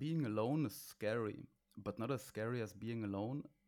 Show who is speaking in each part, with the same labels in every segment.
Speaker 1: being alone is scary, but not as scary as being alone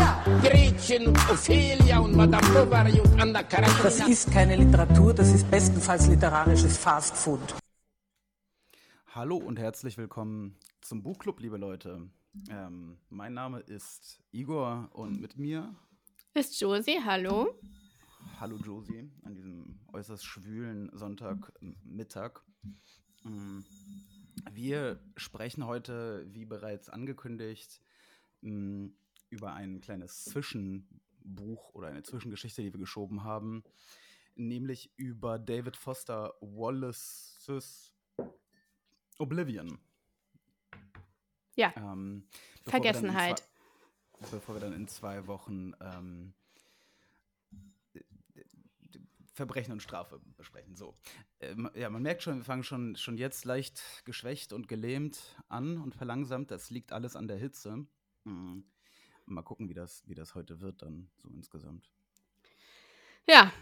Speaker 2: Gretchen und Ophelia und Madame Bovary und Anna Karenina.
Speaker 3: Das ist keine Literatur, das ist bestenfalls literarisches Fastfood.
Speaker 1: Hallo und herzlich willkommen zum Buchclub, liebe Leute. Ähm, mein Name ist Igor und mit mir,
Speaker 4: Ist Josie, hallo.
Speaker 1: hallo Josie, an diesem äußerst schwülen Sonntagmittag. Mm, Wir sprechen heute, wie bereits angekündigt, mm, über ein kleines Zwischenbuch oder eine Zwischengeschichte, die wir geschoben haben, nämlich über David Foster Wallace's Oblivion.
Speaker 4: Ja,
Speaker 1: Ähm,
Speaker 4: Vergessenheit.
Speaker 1: Zwei, bevor wir dann in zwei Wochen ähm, Verbrechen und Strafe besprechen. So. Ähm, ja, man merkt schon, wir fangen schon, schon jetzt leicht geschwächt und gelähmt an und verlangsamt. Das liegt alles an der Hitze. Mhm. Mal gucken, wie das, wie das heute wird, dann so insgesamt.
Speaker 4: Ja,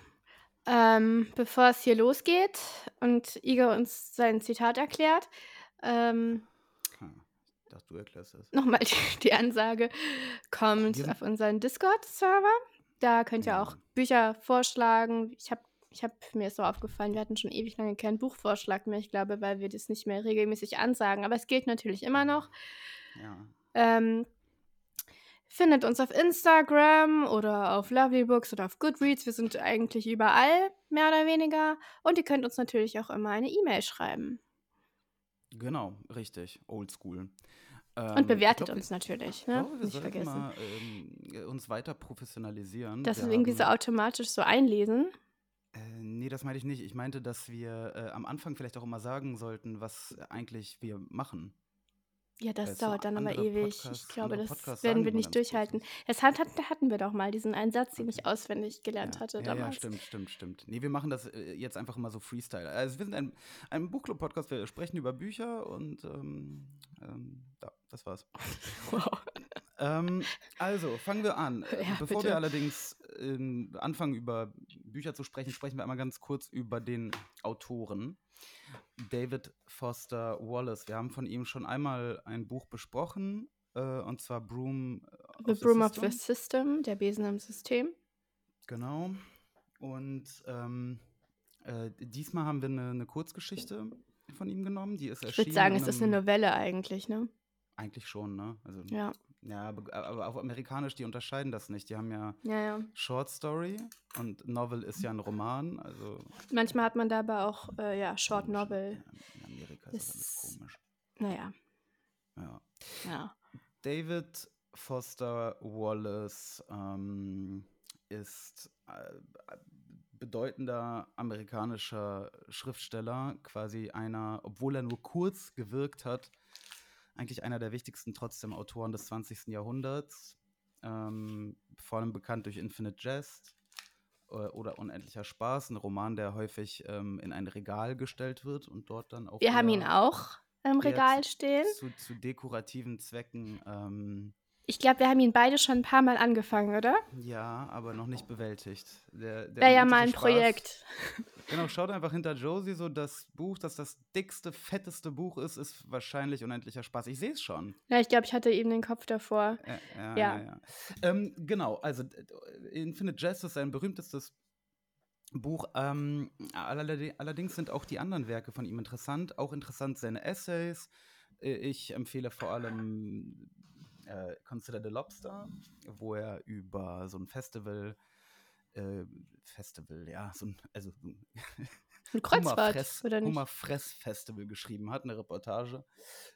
Speaker 4: ähm, bevor es hier losgeht und Igor uns sein Zitat erklärt, ähm,
Speaker 1: Hm. Ich dachte, du erklärst das.
Speaker 4: nochmal die, die Ansage, kommt auf unseren Discord-Server. Da könnt ihr
Speaker 1: Ja.
Speaker 4: auch Bücher vorschlagen. Ich habe ich hab, mir ist so aufgefallen, wir hatten schon ewig lange keinen Buchvorschlag mehr, ich glaube, weil wir das nicht mehr regelmäßig ansagen. Aber es gilt natürlich immer noch.
Speaker 1: Ja.
Speaker 4: Ähm, findet uns auf Instagram oder auf Lovelybooks oder auf Goodreads. Wir sind eigentlich überall, mehr oder weniger. Und ihr könnt uns natürlich auch immer eine E-Mail schreiben.
Speaker 1: Genau, richtig. Oldschool.
Speaker 4: Und bewertet uns natürlich, ne?
Speaker 1: Wir
Speaker 4: Nicht vergessen.
Speaker 1: mal ähm, uns weiter professionalisieren.
Speaker 4: Dass
Speaker 1: wir
Speaker 4: wir irgendwie so automatisch so einlesen.
Speaker 1: Äh, nee, das meinte ich nicht. Ich meinte, dass wir äh, am Anfang vielleicht auch immer sagen sollten, was eigentlich wir machen.
Speaker 4: Ja, das
Speaker 1: Weißt du,
Speaker 4: dauert dann aber
Speaker 1: andere
Speaker 4: ewig.
Speaker 1: Podcasts-
Speaker 4: ich glaube,
Speaker 1: andere
Speaker 4: das
Speaker 1: Podcasts
Speaker 4: werden
Speaker 1: sagen
Speaker 4: wir
Speaker 1: immer
Speaker 4: nicht
Speaker 1: ganz kurz
Speaker 4: durchhalten.
Speaker 1: was.
Speaker 4: Das hat, hat, hatten wir doch mal, diesen einen Satz, den ich auswendig gelernt
Speaker 1: Ja,
Speaker 4: hatte
Speaker 1: ja, ja,
Speaker 4: damals.
Speaker 1: stimmt, stimmt, stimmt. Nee, wir machen das äh, jetzt einfach immer so Freestyle. Also wir sind ein, ein Buchclub-Podcast, wir sprechen über Bücher und ähm, ähm, ja, das war's.
Speaker 4: Wow.
Speaker 1: Ähm, also, fangen wir an. Äh,
Speaker 4: Ja,
Speaker 1: Bevor
Speaker 4: bitte.
Speaker 1: wir allerdings ähm, anfangen, über Bücher zu sprechen, sprechen wir einmal ganz kurz über den Autoren. David Foster Wallace. Wir haben von ihm schon einmal ein Buch besprochen, äh, und zwar Broom of
Speaker 4: The Broom of
Speaker 1: System.
Speaker 4: the System, der Besen im System.
Speaker 1: Genau. Und ähm, äh, diesmal haben wir eine, eine Kurzgeschichte von ihm genommen. Die ist
Speaker 4: Ich
Speaker 1: erschienen.
Speaker 4: würde sagen, es ist eine Novelle eigentlich, ne?
Speaker 1: Eigentlich schon, ne? Also,
Speaker 4: Ja,
Speaker 1: ja, aber, auf amerikanisch, die unterscheiden das nicht. Die haben ja
Speaker 4: ja, ja.
Speaker 1: Short Story und Novel ist ja ein Roman. Also
Speaker 4: Manchmal hat man da aber auch, äh, ja, Short
Speaker 1: komisch,
Speaker 4: Novel.
Speaker 1: In Amerika ist das
Speaker 4: Ist-
Speaker 1: alles komisch.
Speaker 4: Naja,
Speaker 1: Ja.
Speaker 4: ja.
Speaker 1: David Foster Wallace ähm, ist äh, bedeutender amerikanischer Schriftsteller, quasi einer, obwohl er nur kurz gewirkt hat, eigentlich einer der wichtigsten trotzdem Autoren des 20. Jahrhunderts. Ähm, vor allem bekannt durch Infinite Jest äh, oder Unendlicher Spaß, ein Roman, der häufig ähm, in ein Regal gestellt wird und dort dann auch.
Speaker 4: Wir haben ihn auch im Regal stehen.
Speaker 1: Zu, zu dekorativen Zwecken ähm,
Speaker 4: Ich glaube, wir haben ihn beide schon ein paar Mal angefangen, oder?
Speaker 1: Ja, aber noch nicht bewältigt. Der, der
Speaker 4: Wäre ja mal ein
Speaker 1: Spaß-
Speaker 4: Projekt.
Speaker 1: Genau, schaut einfach hinter Josie so, das Buch, das das dickste, fetteste Buch ist, ist wahrscheinlich Unendlicher Spaß. Ich sehe es schon.
Speaker 4: Ja, ich glaube, ich hatte eben den Kopf davor.
Speaker 1: Äh, ja,
Speaker 4: Ja.
Speaker 1: ja, ja. Ähm, genau, also äh, Infinite Jest ist sein berühmtestes Buch. Ähm, allerdings sind auch die anderen Werke von ihm interessant. Auch interessant seine Essays. Äh, Ich empfehle vor allem äh, Consider the Lobster, wo er über so ein Festival, äh, Festival, ja, so ein, also so ein
Speaker 4: Ein Kreuzfahrt, oder nicht?
Speaker 1: Hummerfress-Festival geschrieben hat, eine Reportage,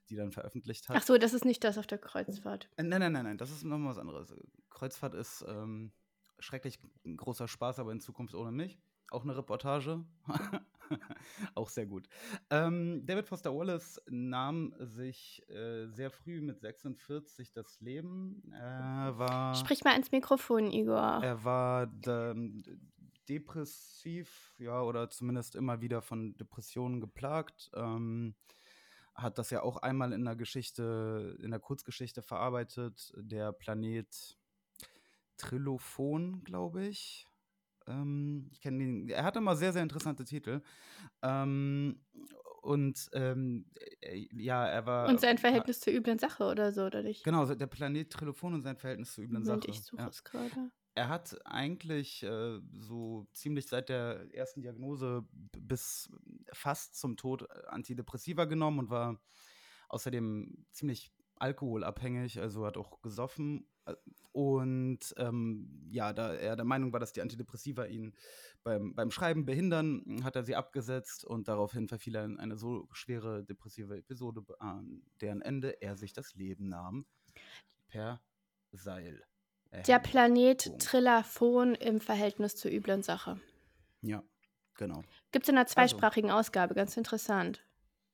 Speaker 1: die dann veröffentlicht hat.
Speaker 4: Ach so, das ist nicht das auf der Kreuzfahrt.
Speaker 1: Äh, Nein, nein, nein, nein, das ist nochmal was anderes. Kreuzfahrt ist ähm, schrecklich großer Spaß, aber in Zukunft ohne mich. Auch eine Reportage. Auch sehr gut. Ähm, David Foster Wallace nahm sich äh, sehr früh mit 46 das Leben. Er war,
Speaker 4: Sprich mal ins Mikrofon, Igor.
Speaker 1: er war de depressiv, ja, oder zumindest immer wieder von Depressionen geplagt. Ähm, hat das ja auch einmal in der Geschichte, in der Kurzgeschichte verarbeitet. Der Planet Trilophon, glaube ich. Ähm, ich kenne den. Er hatte mal sehr, sehr interessante Titel. Ähm, und ähm, äh, ja, er war.
Speaker 4: Und sein Verhältnis zur üblen Sache oder so, oder nicht?
Speaker 1: Genau, der Planet Trilophon und sein Verhältnis zur üblen
Speaker 4: Moment,
Speaker 1: Sache.
Speaker 4: ich suche
Speaker 1: Ja.
Speaker 4: es gerade.
Speaker 1: Er hat eigentlich äh, so ziemlich seit der ersten Diagnose bis fast zum Tod äh, Antidepressiva genommen und war außerdem ziemlich alkoholabhängig, also hat auch gesoffen. äh, Und ähm, ja, da er der Meinung war, dass die Antidepressiva ihn beim, beim Schreiben behindern, hat er sie abgesetzt und daraufhin verfiel er in eine so schwere depressive Episode, an deren Ende er sich das Leben nahm. Per Seil.
Speaker 4: Der
Speaker 1: erhängt.
Speaker 4: Planet. Trillaphon im Verhältnis zur üblen Sache.
Speaker 1: Ja, genau.
Speaker 4: Gibt es in einer zweisprachigen Ausgabe, ganz interessant,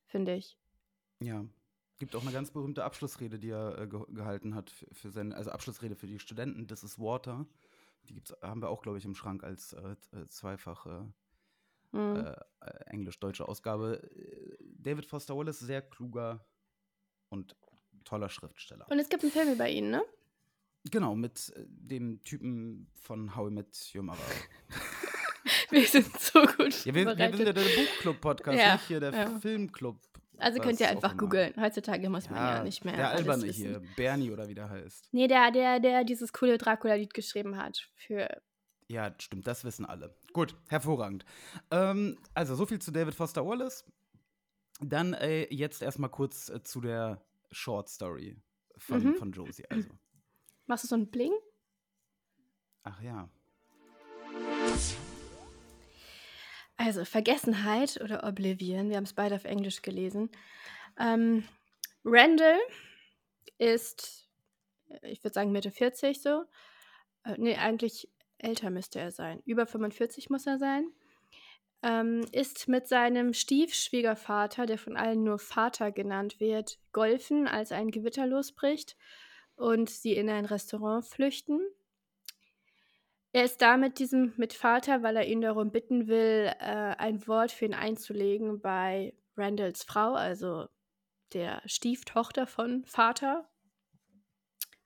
Speaker 4: finde ich.
Speaker 1: Ja. Gibt auch eine ganz berühmte Abschlussrede, die er äh, ge gehalten hat für, für seine, also Abschlussrede für die Studenten, This is Water. Die gibt's, haben wir auch, glaube ich, im Schrank als äh, äh, zweifach äh,
Speaker 4: Mhm.
Speaker 1: äh, äh, englisch-deutsche Ausgabe. David Foster Wallace, sehr kluger und toller Schriftsteller.
Speaker 4: Und es gibt einen Film über ihn, ne?
Speaker 1: Genau, mit dem Typen von How I Met Your Mother.
Speaker 4: Wir sind so gut
Speaker 1: ja, wir, wir sind ja der Buchclub-Podcast,
Speaker 4: Ja,
Speaker 1: nicht hier der
Speaker 4: ja.
Speaker 1: Filmclub.
Speaker 4: Also könnt ihr einfach googeln. Heutzutage muss man ja, nicht mehr
Speaker 1: Der Alberne hier, Bernie oder wie der heißt.
Speaker 4: Nee, der, der, der dieses coole Dracula-Lied geschrieben hat. Für.
Speaker 1: Ja, stimmt, das wissen alle. Gut, hervorragend. Ähm, also, so viel zu David Foster Wallace. Dann äh, jetzt erstmal kurz äh, zu der Short Story von,
Speaker 4: Mhm.
Speaker 1: von Josie. Also.
Speaker 4: Machst du so einen Bling?
Speaker 1: Ach ja.
Speaker 4: Also, Vergessenheit oder Oblivion, wir haben es beide auf Englisch gelesen. Ähm, Randall ist, äh, ich würde sagen, Mitte 40 so. Äh, nee, eigentlich älter müsste er sein. Über 45 muss er sein. Ähm, ist mit seinem Stiefschwiegervater, der von allen nur Vater genannt wird, golfen, als ein Gewitter losbricht und sie in ein Restaurant flüchten. Er ist da mit diesem mit Vater, weil er ihn darum bitten will, äh, ein Wort für ihn einzulegen bei Randalls Frau, also der Stieftochter von Vater.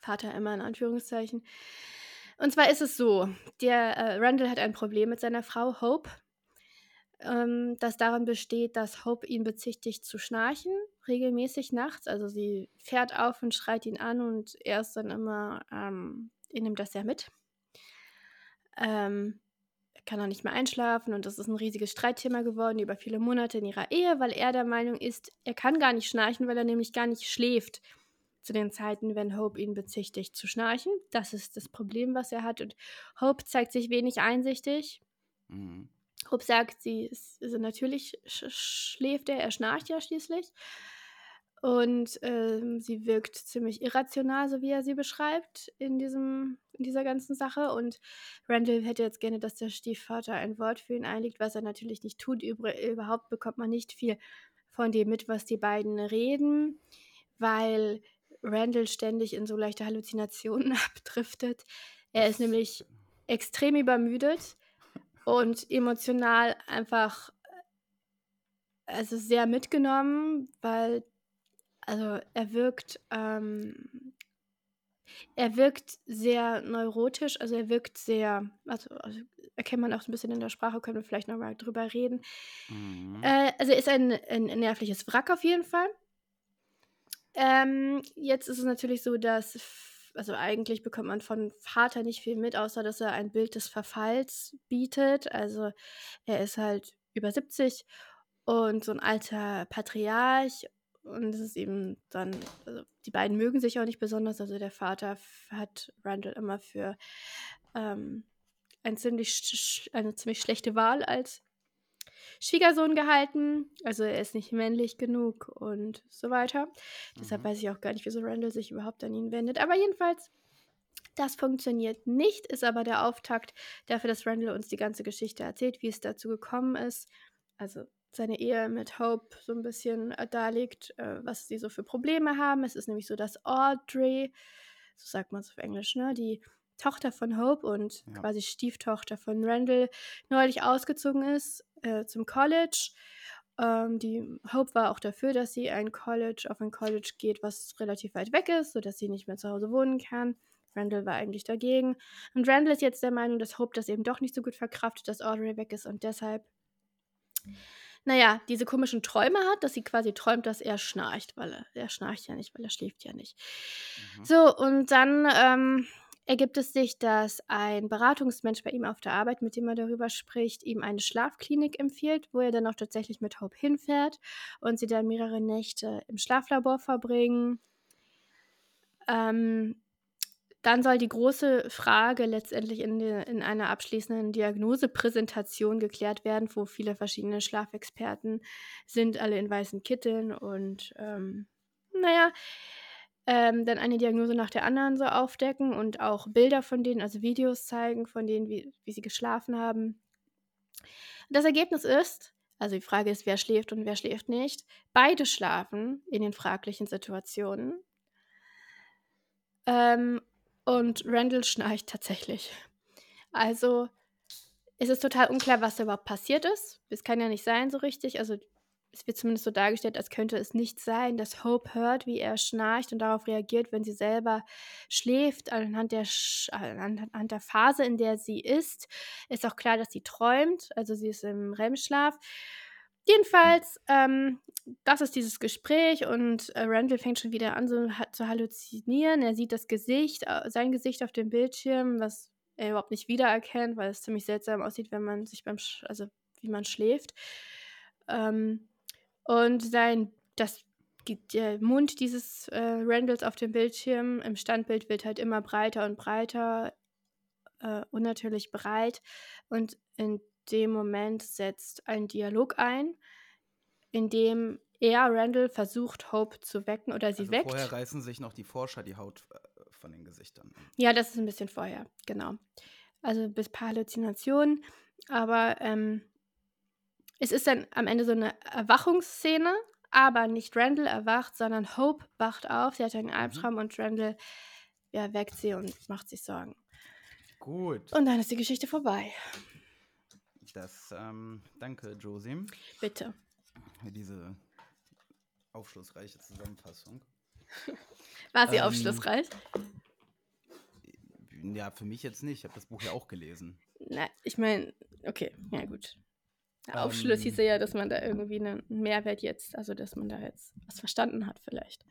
Speaker 4: Vater immer in Anführungszeichen. Und zwar ist es so, der äh, Randall hat ein Problem mit seiner Frau Hope, ähm, das darin besteht, dass Hope ihn bezichtigt zu schnarchen, regelmäßig nachts. Also sie fährt auf und schreit ihn an und er ist dann immer, ähm, er nimmt das ja mit. Ähm, er kann auch nicht mehr einschlafen und das ist ein riesiges Streitthema geworden über viele Monate in ihrer Ehe, weil er der Meinung ist, er kann gar nicht schnarchen, weil er nämlich gar nicht schläft zu den Zeiten, wenn Hope ihn bezichtigt zu schnarchen. Das ist das Problem, was er hat und Hope zeigt sich wenig einsichtig.
Speaker 1: Mhm.
Speaker 4: Hope sagt, sie ist, also natürlich sch schläft er, er schnarcht ja schließlich. Und ähm, sie wirkt ziemlich irrational, so wie er sie beschreibt, in, diesem, in dieser ganzen Sache. Und Randall hätte jetzt gerne, dass der Stiefvater ein Wort für ihn einlegt, was er natürlich nicht tut. Übr überhaupt bekommt man nicht viel von dem mit, was die beiden reden, weil Randall ständig in so leichte Halluzinationen abdriftet. Er ist nämlich extrem übermüdet und emotional einfach also sehr mitgenommen, weil also er wirkt ähm, er wirkt sehr neurotisch, also er wirkt sehr, also, also erkennt man auch so ein bisschen in der Sprache, können wir vielleicht nochmal drüber reden.
Speaker 1: Mhm.
Speaker 4: Äh, also er ist ein, ein nervliches Wrack auf jeden Fall. Ähm, jetzt ist es natürlich so, dass, also eigentlich bekommt man von Vater nicht viel mit, außer dass er ein Bild des Verfalls bietet. Also er ist halt über 70 und so ein alter Patriarch. Und es ist eben dann, also die beiden mögen sich auch nicht besonders. Also der Vater hat Randall immer für ähm, ein ziemlich, eine ziemlich schlechte Wahl als Schwiegersohn gehalten. Also er ist nicht männlich genug und so weiter. Deshalb
Speaker 1: Mhm.
Speaker 4: weiß ich auch gar nicht, wieso Randall sich überhaupt an ihn wendet. Aber jedenfalls, das funktioniert nicht, ist aber der Auftakt dafür, dass Randall uns die ganze Geschichte erzählt, wie es dazu gekommen ist. also seine Ehe mit Hope so ein bisschen äh, darlegt, äh, was sie so für Probleme haben. Es ist nämlich so, dass Audrey, so sagt man es auf Englisch, ne, die Tochter von Hope und
Speaker 1: Ja.
Speaker 4: quasi Stieftochter von Randall neulich ausgezogen ist äh, zum College. Ähm, die Hope war auch dafür, dass sie ein College auf ein College geht, was relativ weit weg ist, sodass sie nicht mehr zu Hause wohnen kann. Randall war eigentlich dagegen. Und Randall ist jetzt der Meinung, dass Hope das eben doch nicht so gut verkraftet, dass Audrey weg ist und deshalb, naja, diese komischen Träume hat, dass sie quasi träumt, dass er schnarcht, weil er, er schnarcht ja nicht, weil er schläft ja nicht.
Speaker 1: Mhm.
Speaker 4: So, und dann ähm, ergibt es sich, dass ein Beratungsmensch bei ihm auf der Arbeit, mit dem er darüber spricht, ihm eine Schlafklinik empfiehlt, wo er dann auch tatsächlich mit Hope hinfährt und sie dann mehrere Nächte im Schlaflabor verbringen. Ähm, dann soll die große Frage letztendlich in, de, in einer abschließenden Diagnosepräsentation geklärt werden, wo viele verschiedene Schlafexperten sind, alle in weißen Kitteln und ähm, naja, ähm, dann eine Diagnose nach der anderen so aufdecken und auch Bilder von denen, also Videos zeigen von denen, wie, wie sie geschlafen haben. Das Ergebnis ist, also die Frage ist, wer schläft und wer schläft nicht. Beide schlafen in den fraglichen Situationen. Ähm, und Randall schnarcht tatsächlich. Also es ist total unklar, was da überhaupt passiert ist. Es kann ja nicht sein so richtig. Also es wird zumindest so dargestellt, als könnte es nicht sein, dass Hope hört, wie er schnarcht und darauf reagiert, wenn sie selber schläft. Anhand der, Sch anhand der Phase, in der sie ist, ist auch klar, dass sie träumt. Also sie ist im REM-Schlaf. Jedenfalls, ähm, das ist dieses Gespräch und äh, Randall fängt schon wieder an so, ha zu halluzinieren. Er sieht das Gesicht, äh, sein Gesicht auf dem Bildschirm, was er überhaupt nicht wiedererkennt, weil es ziemlich seltsam aussieht, wenn man sich beim, Sch also wie man schläft. Ähm, und sein, das, der Mund dieses äh, Randalls auf dem Bildschirm im Standbild wird halt immer breiter und breiter, äh, unnatürlich breit. Und in dem Moment setzt ein Dialog ein, in dem er, Randall, versucht, Hope zu wecken oder sie
Speaker 1: Also
Speaker 4: weckt.
Speaker 1: vorher reißen sich noch die Forscher die Haut äh, von den Gesichtern.
Speaker 4: Ja, das ist ein bisschen vorher, genau. Also bis paar Halluzinationen, aber ähm, es ist dann am Ende so eine Erwachungsszene, aber nicht Randall erwacht, sondern Hope wacht auf. Sie hat einen Albtraum und Randall ja, weckt sie und macht sich Sorgen.
Speaker 1: Gut.
Speaker 4: Und dann ist die Geschichte vorbei.
Speaker 1: Das, ähm, danke, Josie,
Speaker 4: Bitte.
Speaker 1: für diese aufschlussreiche Zusammenfassung.
Speaker 4: War sie
Speaker 1: Ähm,
Speaker 4: aufschlussreich?
Speaker 1: Ja, für mich jetzt nicht. Ich habe das Buch ja auch gelesen.
Speaker 4: Na, ich meine, okay, ja gut. Der Aufschluss
Speaker 1: Ähm,
Speaker 4: hieße ja, dass man da irgendwie einen Mehrwert jetzt, also dass man da jetzt was verstanden hat vielleicht.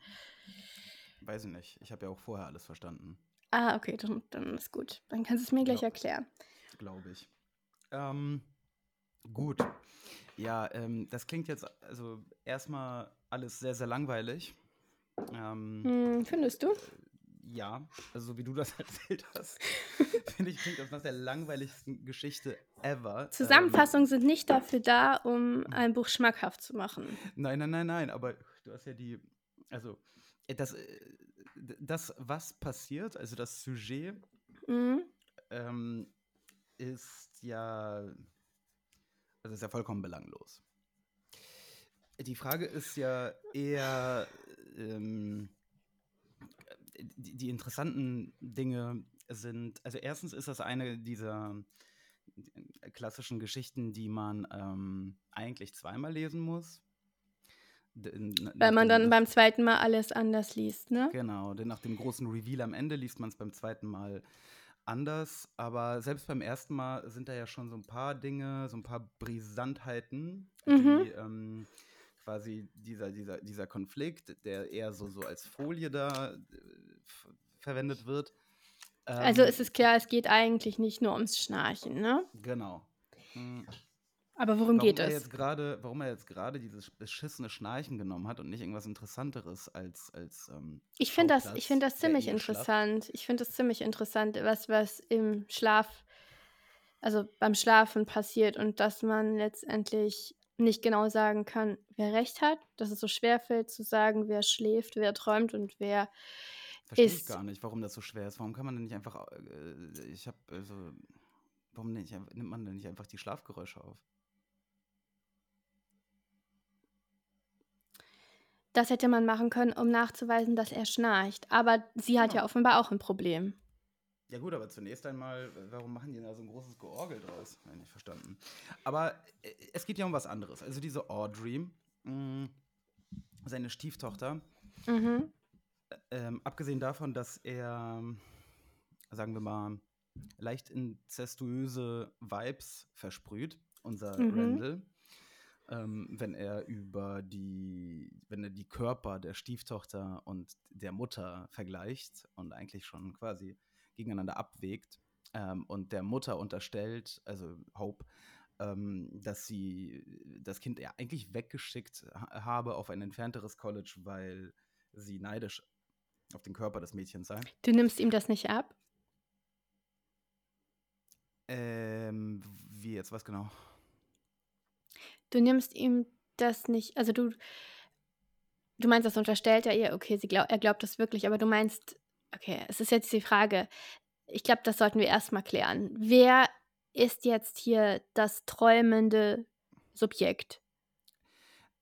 Speaker 1: Weiß ich nicht. Ich habe ja auch vorher alles verstanden,
Speaker 4: Ah, okay, dann, dann ist gut. Dann kannst du es mir gleich
Speaker 1: Ja.
Speaker 4: erklären.
Speaker 1: glaube ich. Ähm, gut. Ja, ähm, das klingt jetzt also erstmal alles sehr, sehr langweilig. Ähm,
Speaker 4: Hm, findest du?
Speaker 1: Ja, also so wie du das erzählt hast, finde ich, klingt das nach der langweiligsten Geschichte ever. Ähm,
Speaker 4: Zusammenfassungen sind nicht dafür da, um ein Buch schmackhaft zu machen.
Speaker 1: nein, nein, nein, nein, aber du hast ja die, also äh, das, äh, das was passiert, also das Sujet,
Speaker 4: Mhm.
Speaker 1: ähm, ist ja, also ist ja vollkommen belanglos. Die Frage ist ja eher, ähm, die, die interessanten Dinge sind, also erstens ist das eine dieser klassischen Geschichten, die man ähm, eigentlich zweimal lesen muss.
Speaker 4: Weil man dann beim zweiten Mal alles anders liest, ne?
Speaker 1: Genau, denn nach dem großen Reveal am Ende liest man es beim zweiten Mal anders. Aber selbst beim ersten Mal sind da ja schon so ein paar Dinge, so ein paar Brisantheiten,
Speaker 4: Mhm.
Speaker 1: die ähm, quasi dieser, dieser, dieser Konflikt, der eher so, so als Folie da äh, verwendet wird.
Speaker 4: Also
Speaker 1: ähm,
Speaker 4: ist es klar, es geht eigentlich nicht nur ums Schnarchen, ne?
Speaker 1: Genau. Hm,
Speaker 4: Aber worum
Speaker 1: Warum
Speaker 4: geht
Speaker 1: er
Speaker 4: es?
Speaker 1: jetzt gerade, warum er jetzt gerade dieses beschissene Schnarchen genommen hat und nicht irgendwas Interessanteres als als ähm,
Speaker 4: Ich finde das, ich finde das ziemlich interessant. Ich finde das ziemlich interessant, was, was im Schlaf, also beim Schlafen passiert und dass man letztendlich nicht genau sagen kann, wer recht hat, dass es so schwer fällt zu sagen, wer schläft, wer träumt und wer
Speaker 1: Verstehe ich
Speaker 4: ist.
Speaker 1: gar nicht, warum das so schwer ist. Warum kann man denn nicht einfach, äh, ich habe, also, warum nicht, nimmt man denn nicht einfach die Schlafgeräusche auf?
Speaker 4: Das hätte man machen können, um nachzuweisen, dass er schnarcht. Aber sie hat
Speaker 1: Genau.
Speaker 4: ja offenbar auch ein Problem.
Speaker 1: Ja gut, aber zunächst einmal, warum machen die da so ein großes Georgel draus? Ich nicht verstanden. Aber äh, es geht ja um was anderes. Also diese Audrey, mh, seine Stieftochter,
Speaker 4: Mhm.
Speaker 1: ähm, abgesehen davon, dass er, sagen wir mal, leicht inzestuöse Vibes versprüht, unser
Speaker 4: Mhm.
Speaker 1: Randall, ähm, wenn er über die, wenn er die Körper der Stieftochter und der Mutter vergleicht und eigentlich schon quasi gegeneinander abwägt ähm, und der Mutter unterstellt, also Hope, ähm, dass sie das Kind ja eigentlich weggeschickt ha habe auf ein entfernteres College, weil sie neidisch auf den Körper des Mädchens sei.
Speaker 4: Du nimmst ihm das nicht ab?
Speaker 1: Ähm, wie jetzt, was genau?
Speaker 4: Du nimmst ihm das nicht, also du, du meinst, das unterstellt er ihr, okay, sie glaub, er glaubt das wirklich, aber du meinst, okay, es ist jetzt die Frage, ich glaube, das sollten wir erstmal klären. Wer ist jetzt hier das träumende Subjekt?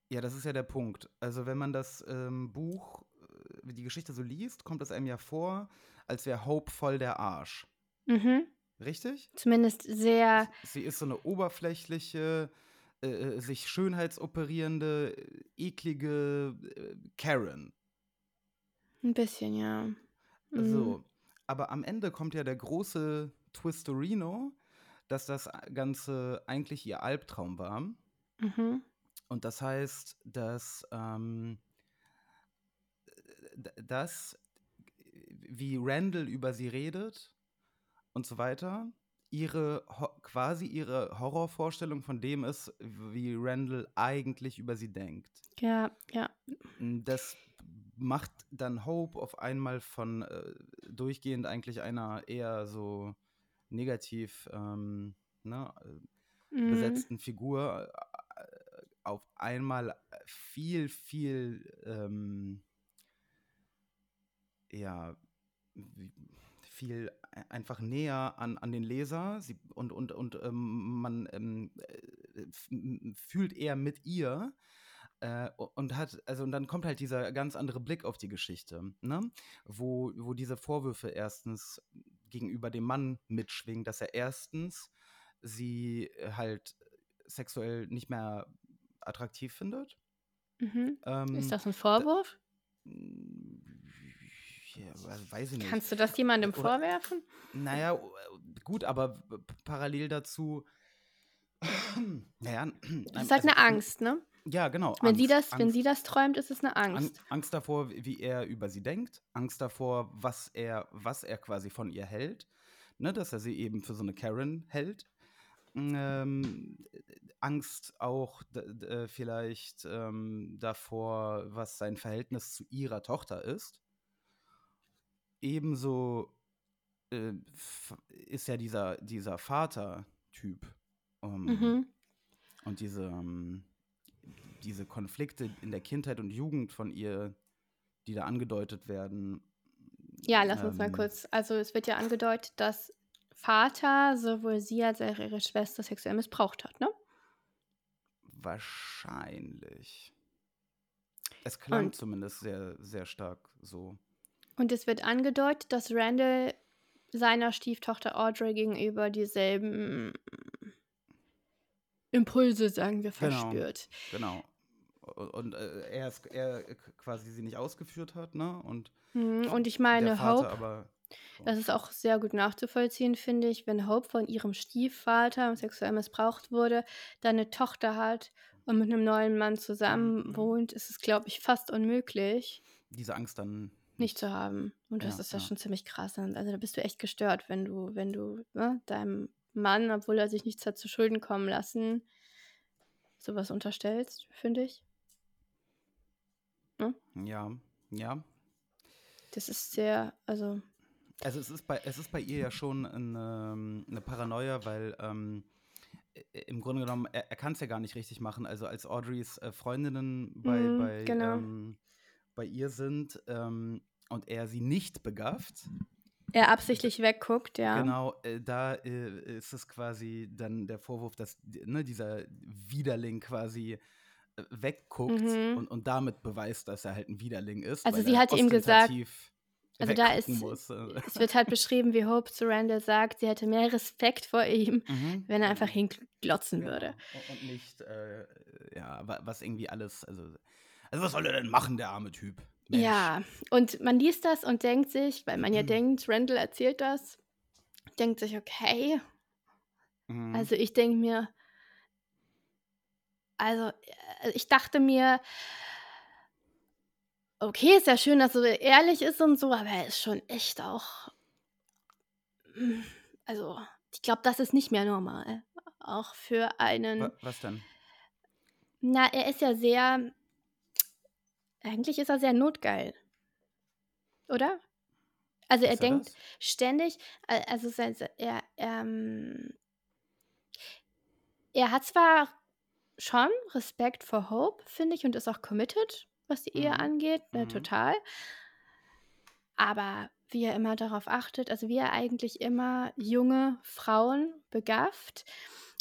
Speaker 1: Ja, das ist ja der Punkt. Also wenn man das ähm, Buch, äh, die Geschichte so liest, kommt es einem ja vor, als wäre Hope voll der Arsch.
Speaker 4: Mhm.
Speaker 1: Richtig?
Speaker 4: Zumindest sehr,
Speaker 1: Sie ist so eine oberflächliche, äh, äh, sich schönheitsoperierende, eklige äh, Karen.
Speaker 4: ein bisschen, ja. Mhm.
Speaker 1: So. Aber am Ende kommt ja der große Twistorino, dass das Ganze eigentlich ihr Albtraum war.
Speaker 4: Mhm.
Speaker 1: Und das heißt, dass, ähm, dass, wie Randall über sie redet und so weiter, ihre quasi ihre Horrorvorstellung von dem ist, wie Randall eigentlich über sie denkt.
Speaker 4: Ja, ja.
Speaker 1: Das macht dann Hope auf einmal von äh, durchgehend eigentlich einer eher so negativ ähm, ne, äh,
Speaker 4: Mhm.
Speaker 1: besetzten Figur äh, auf einmal viel, viel ähm, ja, viel einfach näher an, an den Leser sie, und, und, und ähm, man ähm, äh, fühlt eher mit ihr äh, und hat, also und dann kommt halt dieser ganz andere Blick auf die Geschichte, ne? Wo, wo diese Vorwürfe erstens gegenüber dem Mann mitschwingen, dass er erstens sie halt sexuell nicht mehr attraktiv findet.
Speaker 4: Mhm.
Speaker 1: Ähm,
Speaker 4: Ist das ein Vorwurf?
Speaker 1: We- weiß ich nicht.
Speaker 4: Kannst du das jemandem
Speaker 1: Oder-
Speaker 4: vorwerfen?
Speaker 1: Naja, o- gut, aber parallel dazu. naja,
Speaker 4: Das ist halt eine Angst, ne?
Speaker 1: Ja, genau.
Speaker 4: Wenn sie,
Speaker 1: Angst,
Speaker 4: das, wenn
Speaker 1: Angst,
Speaker 4: sie das träumt, ist es eine
Speaker 1: Ang-
Speaker 4: Angst.
Speaker 1: Angst davor, wie er über sie denkt, Angst davor, was er, was er quasi von ihr hält, ne, dass er sie eben für so eine Karen hält. Ähm, Angst auch äh, vielleicht ähm, davor, was sein Verhältnis zu ihrer Tochter ist. Ebenso äh, ist ja dieser, dieser Vater-Typ. Ähm,
Speaker 4: Mhm.
Speaker 1: und diese, ähm, diese Konflikte in der Kindheit und Jugend von ihr, die da angedeutet werden.
Speaker 4: Ja, lass uns mal
Speaker 1: ähm,
Speaker 4: kurz. Also es wird ja angedeutet, dass Vater sowohl sie als auch ihre Schwester sexuell missbraucht hat, ne?
Speaker 1: Wahrscheinlich. Es klang
Speaker 4: Und-
Speaker 1: zumindest sehr, sehr stark so.
Speaker 4: Und es wird angedeutet, dass Randall seiner Stieftochter Audrey gegenüber dieselben Impulse, sagen wir,
Speaker 1: Genau.
Speaker 4: verspürt.
Speaker 1: Genau. Und, und äh, er, ist, er quasi sie nicht ausgeführt hat, ne? Und
Speaker 4: Mhm, Und ich meine, Hope,
Speaker 1: aber.
Speaker 4: das ist auch sehr gut nachzuvollziehen, finde ich, wenn Hope von ihrem Stiefvater sexuell missbraucht wurde, dann eine Tochter hat und mit einem neuen Mann zusammen
Speaker 1: Mhm.
Speaker 4: wohnt, ist es, glaube ich, fast unmöglich,
Speaker 1: diese Angst dann
Speaker 4: nicht zu haben. Und das
Speaker 1: Ja,
Speaker 4: ist ja, schon ziemlich krass. Also da bist du echt gestört, wenn du, wenn du ne, deinem Mann, obwohl er sich nichts hat zu Schulden kommen lassen, sowas unterstellst, finde ich.
Speaker 1: Ja, ja.
Speaker 4: Das ist sehr, also,
Speaker 1: Also es ist bei, es ist bei ihr ja schon eine, eine Paranoia, weil ähm, im Grunde genommen, er, er kann es ja gar nicht richtig machen. Also als Audreys äh, Freundinnen bei,
Speaker 4: Mhm,
Speaker 1: bei,
Speaker 4: genau.
Speaker 1: ähm, bei ihr sind ähm, und er sie nicht begafft,
Speaker 4: er absichtlich wegguckt, ja.
Speaker 1: genau, äh, da äh, ist es quasi dann der Vorwurf, dass ne, dieser Widerling quasi äh, wegguckt
Speaker 4: Mhm.
Speaker 1: und, und damit beweist, dass er halt ein Widerling ist.
Speaker 4: Also sie hat ihm gesagt- Also da ist-
Speaker 1: muss.
Speaker 4: Es wird halt beschrieben, wie Hope zu Randall sagt, sie hätte mehr Respekt vor ihm,
Speaker 1: Mhm.
Speaker 4: wenn er einfach hinglotzen
Speaker 1: Genau.
Speaker 4: würde.
Speaker 1: Und- nicht, äh, ja, wa- was irgendwie alles, also, also was soll er denn machen, der arme Typ? Mensch.
Speaker 4: Ja, und man liest das und denkt sich, weil man ja
Speaker 1: Mhm.
Speaker 4: denkt, Randall erzählt das, denkt sich, okay,
Speaker 1: Mhm.
Speaker 4: also ich denke mir, also äh, ich dachte mir, okay, ist ja schön, dass er so ehrlich ist und so, aber er ist schon echt auch, mm, also ich glaube, das ist nicht mehr normal. Auch für einen.
Speaker 1: Wa- was denn?
Speaker 4: Na, er ist ja sehr. Eigentlich ist er sehr notgeil. Oder? Also er
Speaker 1: Ist er
Speaker 4: denkt
Speaker 1: das?
Speaker 4: ständig, al- also er, ähm, er hat zwar schon Respekt vor Hope, finde ich, und ist auch committed, was die Ehe
Speaker 1: Mhm.
Speaker 4: angeht, ne,
Speaker 1: Mhm.
Speaker 4: total. Aber wie er immer darauf achtet, also wie er eigentlich immer junge Frauen begafft.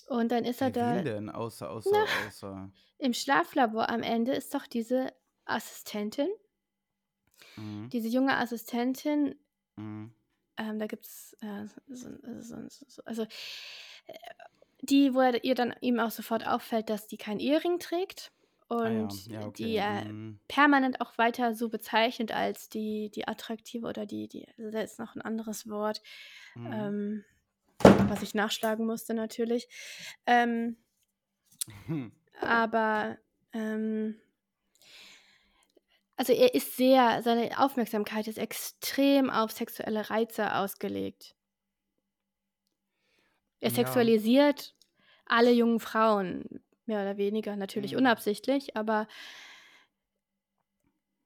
Speaker 4: Und dann ist er
Speaker 1: Wer
Speaker 4: da
Speaker 1: will denn, außer, außer,
Speaker 4: Na.
Speaker 1: außer.
Speaker 4: im Schlaflabor am Ende ist doch diese Assistentin,
Speaker 1: Mhm.
Speaker 4: diese junge Assistentin,
Speaker 1: Mhm.
Speaker 4: ähm, da gibt es, äh, so, so, so, so, also äh, die, wo er, ihr dann ihm auch sofort auffällt, dass die keinen Ehering trägt
Speaker 1: Ah ja,
Speaker 4: und
Speaker 1: ja, okay.
Speaker 4: die er
Speaker 1: mhm.
Speaker 4: permanent auch weiter so bezeichnet als die, die attraktive oder die, die, also da ist noch ein anderes Wort,
Speaker 1: Mhm.
Speaker 4: ähm, was ich nachschlagen musste natürlich. Ähm,
Speaker 1: Hm.
Speaker 4: aber ähm, also er ist sehr, seine Aufmerksamkeit ist extrem auf sexuelle Reize ausgelegt. Er
Speaker 1: Ja.
Speaker 4: sexualisiert alle jungen Frauen, mehr oder weniger, natürlich
Speaker 1: Mhm.
Speaker 4: unabsichtlich, aber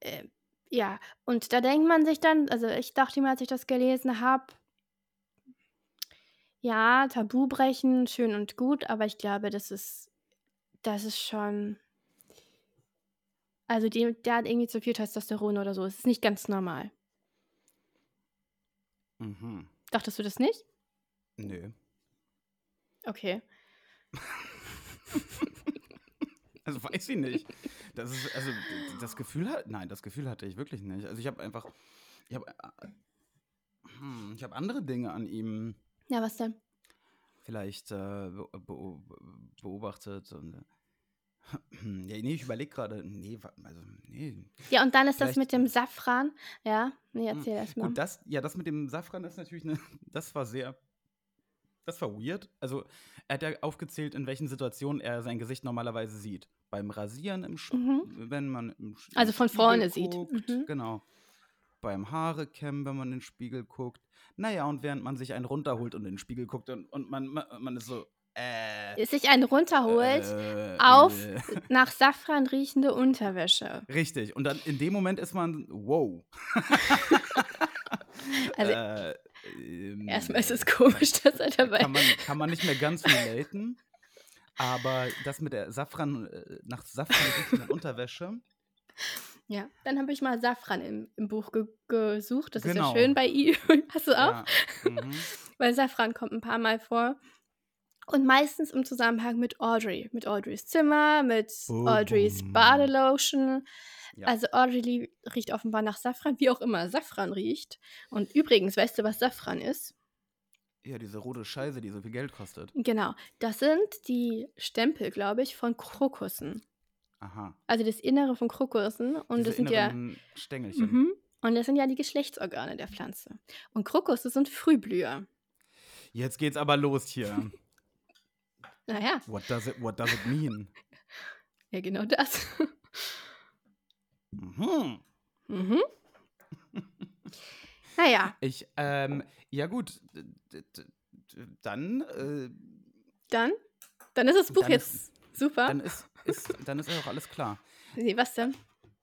Speaker 4: äh, ja, und da denkt man sich dann, also ich dachte mir, als ich das gelesen habe, ja, Tabu brechen, schön und gut, aber ich glaube, das ist, das ist schon, also die, der hat irgendwie zu viel Testosteron oder so. Es ist nicht ganz normal.
Speaker 1: Mhm.
Speaker 4: Dachtest du das nicht?
Speaker 1: Nö.
Speaker 4: Okay.
Speaker 1: Also weiß ich nicht. Das ist, also das Gefühl hat, nein, das Gefühl hatte ich wirklich nicht. Also ich habe einfach, ich habe, hm, ich habe andere Dinge an ihm
Speaker 4: Ja, was denn?
Speaker 1: vielleicht äh, be be beobachtet und äh, ja, nee, ich überlege gerade, nee, also nee.
Speaker 4: Ja, und dann ist das mit dem Safran. Ja, nee, erzähl erst mal.
Speaker 1: Gut, das, ja, das mit dem Safran ist natürlich eine, das war sehr, das war weird. Also er hat ja aufgezählt, in welchen Situationen er sein Gesicht normalerweise sieht. Beim Rasieren im Sch
Speaker 4: Mhm.
Speaker 1: wenn man im Sch-
Speaker 4: Also von vorne sieht.
Speaker 1: guckt,
Speaker 4: Mhm.
Speaker 1: Genau. Beim Haarekämmen, wenn man in den Spiegel guckt. Naja, und während man sich einen runterholt und in den Spiegel guckt und, und man man ist so, äh.
Speaker 4: Sich einen runterholt
Speaker 1: äh,
Speaker 4: auf
Speaker 1: äh.
Speaker 4: nach Safran riechende Unterwäsche.
Speaker 1: Richtig. Und dann in dem Moment ist man, wow.
Speaker 4: Also
Speaker 1: äh, ähm,
Speaker 4: erstmal ist es komisch, dass er dabei.
Speaker 1: kann man, kann man nicht mehr ganz relaten. Aber das mit der Safran, äh, nach Safran riechenden Unterwäsche,
Speaker 4: Ja, dann habe ich mal Safran im, im Buch ge gesucht. Das ist
Speaker 1: Genau.
Speaker 4: ja schön bei ihm. Hast du auch?
Speaker 1: ja, mhm.
Speaker 4: Weil Safran kommt ein paar Mal vor. Und meistens im Zusammenhang mit Audrey. Mit Audreys Zimmer, mit
Speaker 1: Boom.
Speaker 4: Audreys Badelotion.
Speaker 1: Ja.
Speaker 4: Also Audrey riecht offenbar nach Safran, wie auch immer Safran riecht. Und übrigens, weißt du, was Safran ist?
Speaker 1: ja, diese rote Scheiße, die so viel Geld kostet.
Speaker 4: Genau, das sind die Stempel, glaube ich, von Krokussen.
Speaker 1: Aha.
Speaker 4: Also das Innere von Krokussen. Und
Speaker 1: diese
Speaker 4: das sind ja.
Speaker 1: Stängelchen.
Speaker 4: Mhm. Und das sind ja die Geschlechtsorgane der Pflanze. Und Krokusse sind Frühblüher.
Speaker 1: Jetzt geht's aber los hier.
Speaker 4: Naja,
Speaker 1: What does it, what does it mean?
Speaker 4: ja, genau das.
Speaker 1: Mhm.
Speaker 4: mhm. Naja,
Speaker 1: Ich, ähm, ja gut, dann, äh,
Speaker 4: dann, dann ist das Buch jetzt super.
Speaker 1: dann ist, ist, dann ist auch alles klar.
Speaker 4: denn?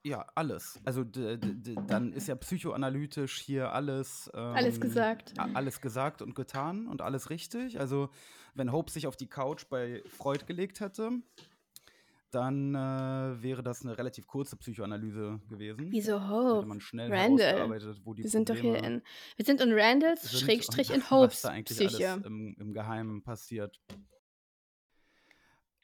Speaker 1: Ja, alles. Also dann ist ja psychoanalytisch hier alles. Ähm,
Speaker 4: Alles gesagt.
Speaker 1: Alles gesagt und getan und alles richtig. Also wenn Hope sich auf die Couch bei Freud gelegt hätte, dann äh, wäre das eine relativ kurze Psychoanalyse gewesen.
Speaker 4: Wieso
Speaker 1: Hätte
Speaker 4: Hope?
Speaker 1: man schnell
Speaker 4: Randall.
Speaker 1: wo die
Speaker 4: Wir sind doch hier in. Wir sind in Randalls,
Speaker 1: sind
Speaker 4: Schrägstrich in
Speaker 1: was
Speaker 4: Hopes
Speaker 1: da eigentlich
Speaker 4: Psyche.
Speaker 1: alles im, im Geheimen passiert.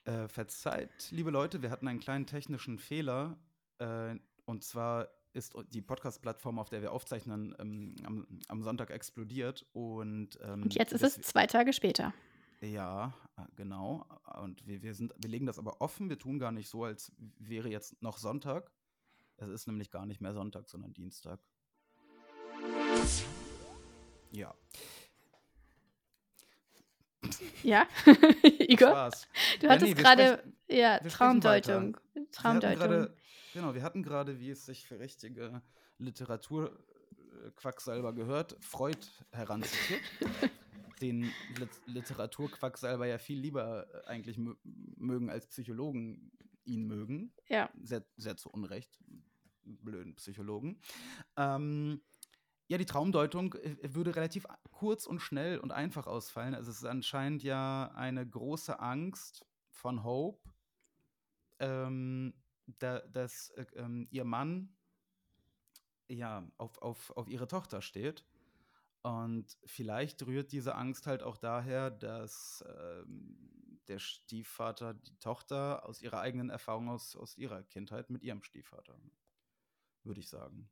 Speaker 1: Äh, verzeiht, liebe Leute, wir hatten einen kleinen technischen Fehler. Äh, und zwar ist die Podcast-Plattform, auf der wir aufzeichnen, ähm, am, am, Sonntag explodiert. Und, ähm,
Speaker 4: und jetzt ist es zwei Tage später.
Speaker 1: Ja, äh, genau. Und wir, wir, sind, wir legen das aber offen. Wir tun gar nicht so, als wäre jetzt noch Sonntag. Es ist nämlich gar nicht mehr Sonntag, sondern Dienstag. Ja.
Speaker 4: Ja, Igor? Du hattest ja, nee, gerade ja, Traumdeutung. Traumdeutung.
Speaker 1: Genau, wir hatten gerade, wie es sich für richtige Literaturquacksalber gehört, Freud heranzitiert. den Literaturquacksalber ja viel lieber äh, eigentlich mögen als Psychologen ihn mögen.
Speaker 4: Ja.
Speaker 1: Sehr, sehr zu Unrecht. Blöden Psychologen. Ähm, ja, die Traumdeutung äh, würde relativ kurz und schnell und einfach ausfallen. Also es ist anscheinend ja eine große Angst von Hope, ähm, da, dass äh, ähm, ihr Mann ja auf, auf, auf ihre Tochter steht. Und vielleicht rührt diese Angst halt auch daher, dass ähm, der Stiefvater die Tochter aus ihrer eigenen Erfahrung aus, aus ihrer Kindheit mit ihrem Stiefvater, würde ich sagen.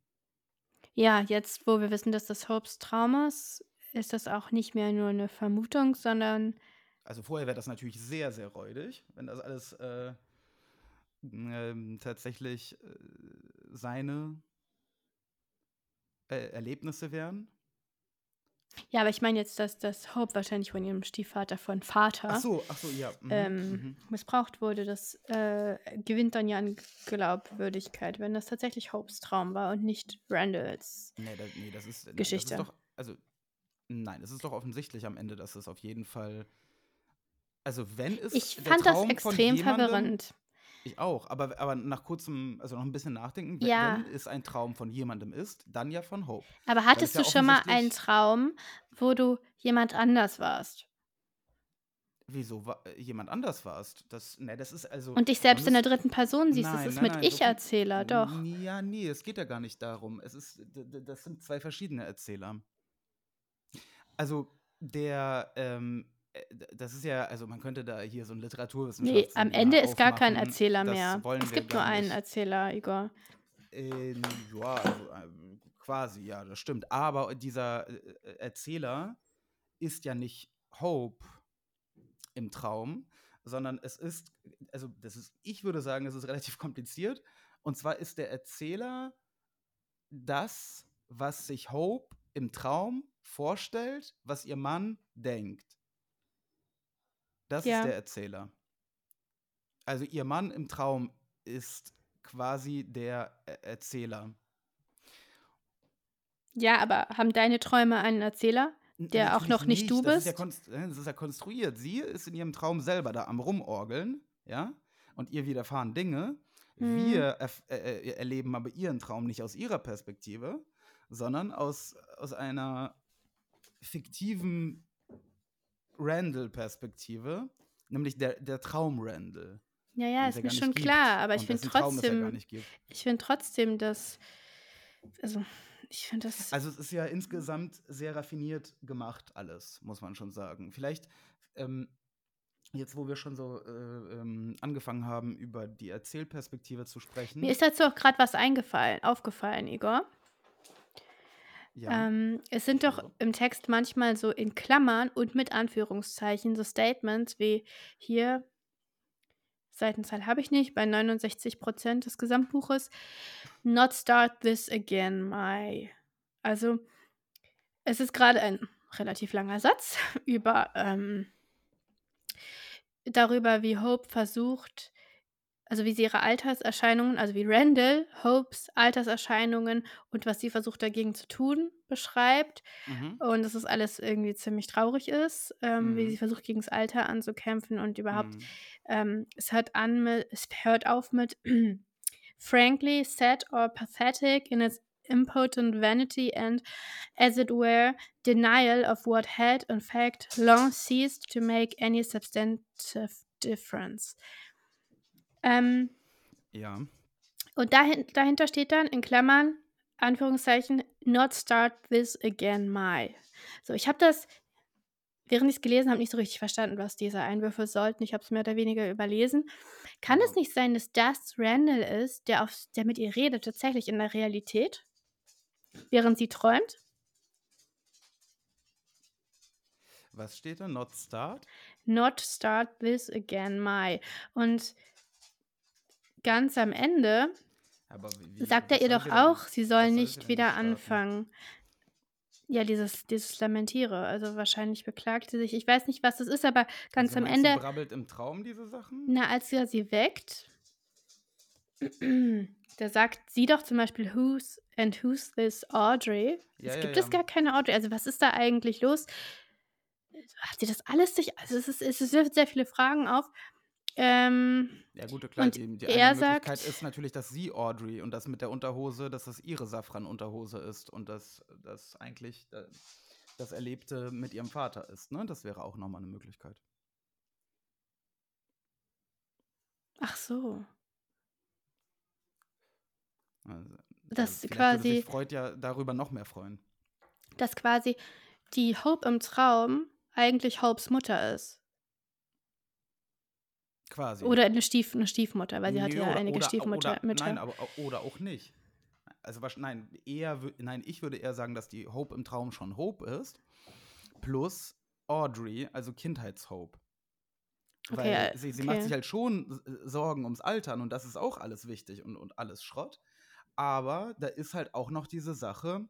Speaker 4: Ja, jetzt, wo wir wissen, dass das Hopes Traum ist, ist das auch nicht mehr nur eine Vermutung, sondern.
Speaker 1: Also vorher wäre das natürlich sehr, sehr räudig, wenn das alles äh, äh, tatsächlich äh, seine äh, Erlebnisse wären.
Speaker 4: Ja, aber ich meine jetzt, dass das Hope wahrscheinlich von ihrem Stiefvater von Vater
Speaker 1: ach so, ach so, ja.
Speaker 4: Mhm, ähm, mhm. missbraucht wurde. Das äh, gewinnt dann ja an Glaubwürdigkeit, wenn das tatsächlich Hopes Traum war und nicht Randalls
Speaker 1: nee, da, nee, das ist,
Speaker 4: Geschichte.
Speaker 1: Das ist doch, also, nein, es ist doch offensichtlich am Ende, dass es auf jeden Fall. Also, wenn es.
Speaker 4: Ich fand das extrem verwirrend.
Speaker 1: Ich auch, aber, aber nach kurzem, also noch ein bisschen nachdenken,
Speaker 4: ja.
Speaker 1: wenn es ein Traum von jemandem ist, dann ja von Hope.
Speaker 4: Aber hattest du ja schon mal einen Traum, wo du jemand anders warst?
Speaker 1: Wieso äh, jemand anders warst? Das, ne, das ist also.
Speaker 4: Und dich selbst in der dritten Person siehst, nein, das ist nein, mit Ich-Erzähler, doch.
Speaker 1: Ja, nee, es geht ja gar nicht darum. Es ist, das sind zwei verschiedene Erzähler. Also der, ähm, äh, das ist ja, also man könnte da hier so ein Literaturwissenschaft.
Speaker 4: Nee, am Ende ist gar kein Erzähler mehr. Es gibt nur einen Erzähler, Igor.
Speaker 1: Äh, ja, also, äh, quasi, ja, das stimmt. Aber dieser äh, äh, Erzähler ist ja nicht Hope im Traum, sondern es ist, also das ist, ich würde sagen, es ist relativ kompliziert. Und zwar ist der Erzähler das, was sich Hope im Traum vorstellt, was ihr Mann denkt. Das ja. ist der Erzähler. Also ihr Mann im Traum ist quasi der er Erzähler.
Speaker 4: Ja, aber haben deine Träume einen Erzähler, der Natürlich auch noch nicht, nicht du
Speaker 1: das
Speaker 4: bist?
Speaker 1: Ist ja äh, das ist ja konstruiert. Sie ist in ihrem Traum selber da am Rumorgeln, ja, und ihr widerfahren Dinge. Hm. Wir er äh, erleben aber ihren Traum nicht aus ihrer Perspektive, sondern aus, aus einer fiktiven Randall-Perspektive, nämlich der, der Traum Randall.
Speaker 4: Ja, ja, ist mir schon klar, aber ich finde trotzdem, ich finde trotzdem, dass, also ich finde das.
Speaker 1: Also es ist ja insgesamt sehr raffiniert gemacht alles, muss man schon sagen. Vielleicht ähm, jetzt, wo wir schon so äh, ähm, angefangen haben, über die Erzählperspektive zu sprechen.
Speaker 4: Mir ist dazu auch gerade was eingefallen, aufgefallen, Igor. Ja. Ähm, es sind doch im Text manchmal so in Klammern und mit Anführungszeichen so Statements wie hier, Seitenzahl habe ich nicht, bei 69 Prozent des Gesamtbuches, not start this again, my. Also, es ist gerade ein relativ langer Satz über ähm, darüber, wie Hope versucht, also wie sie ihre Alterserscheinungen, also wie Randall Hopes Alterserscheinungen und was sie versucht dagegen zu tun, beschreibt. Mhm. Und dass es alles irgendwie ziemlich traurig ist, ähm, mhm. wie sie versucht, gegen das Alter anzukämpfen und überhaupt. Mhm. Ähm, es, hört an mit, es hört auf mit frankly sad or pathetic in its impotent vanity and, as it were, denial of what had, in fact, long ceased to make any substantive difference. Ähm,
Speaker 1: ja.
Speaker 4: Und dahin, dahinter steht dann in Klammern, Anführungszeichen, not start this again, my. So, ich habe das, während ich es gelesen habe, nicht so richtig verstanden, was diese Einwürfe sollten. Ich habe es mehr oder weniger überlesen. Kann es nicht sein, dass das Randall ist, der, auf, der mit ihr redet, tatsächlich in der Realität, während sie träumt?
Speaker 1: Was steht da? Not start?
Speaker 4: Not start this again, my. Und ganz am Ende
Speaker 1: wie,
Speaker 4: sagt er ihr doch
Speaker 1: sie
Speaker 4: auch, sie soll
Speaker 1: sie
Speaker 4: nicht wieder anfangen. Ja, dieses, dieses Lamentiere. Also wahrscheinlich beklagt sie sich. Ich weiß nicht, was das ist, aber ganz
Speaker 1: Also
Speaker 4: am Ende,
Speaker 1: brabbelt im Traum diese Sachen?
Speaker 4: na, als er sie weckt, da sagt sie doch zum Beispiel, who's and who's this Audrey?
Speaker 1: Ja,
Speaker 4: es
Speaker 1: ja,
Speaker 4: gibt
Speaker 1: ja.
Speaker 4: es gar keine Audrey. Also was ist da eigentlich los? Hat sie das alles sich, also es, ist, es wirft sehr viele Fragen auf. Ähm,
Speaker 1: Ja, gute klar,
Speaker 4: Und
Speaker 1: die, die eine Möglichkeit
Speaker 4: sagt-
Speaker 1: ist natürlich, dass sie Audrey und das mit der Unterhose, dass das ihre Safran-Unterhose ist und dass das eigentlich äh, das Erlebte mit ihrem Vater ist. Ne? Das wäre auch nochmal eine Möglichkeit.
Speaker 4: ach so.
Speaker 1: Also,
Speaker 4: Das
Speaker 1: Würde
Speaker 4: quasi-
Speaker 1: sich Freud ja darüber noch mehr freuen.
Speaker 4: dass quasi die Hope im Traum eigentlich Hopes Mutter ist.
Speaker 1: Quasi.
Speaker 4: Oder eine, Stief, eine Stiefmutter, weil sie hatte
Speaker 1: Nee,
Speaker 4: ja
Speaker 1: oder-
Speaker 4: einige
Speaker 1: oder-
Speaker 4: Stiefmutter.
Speaker 1: Oder, nein, aber oder auch nicht. Also nein, eher, nein, ich würde eher sagen, dass die Hope im Traum schon Hope ist. Plus Audrey, also Kindheitshope. Weil
Speaker 4: Okay,
Speaker 1: sie, sie macht
Speaker 4: okay.
Speaker 1: sich halt schon Sorgen ums Altern und das ist auch alles wichtig und, und alles Schrott. Aber da ist halt auch noch diese Sache,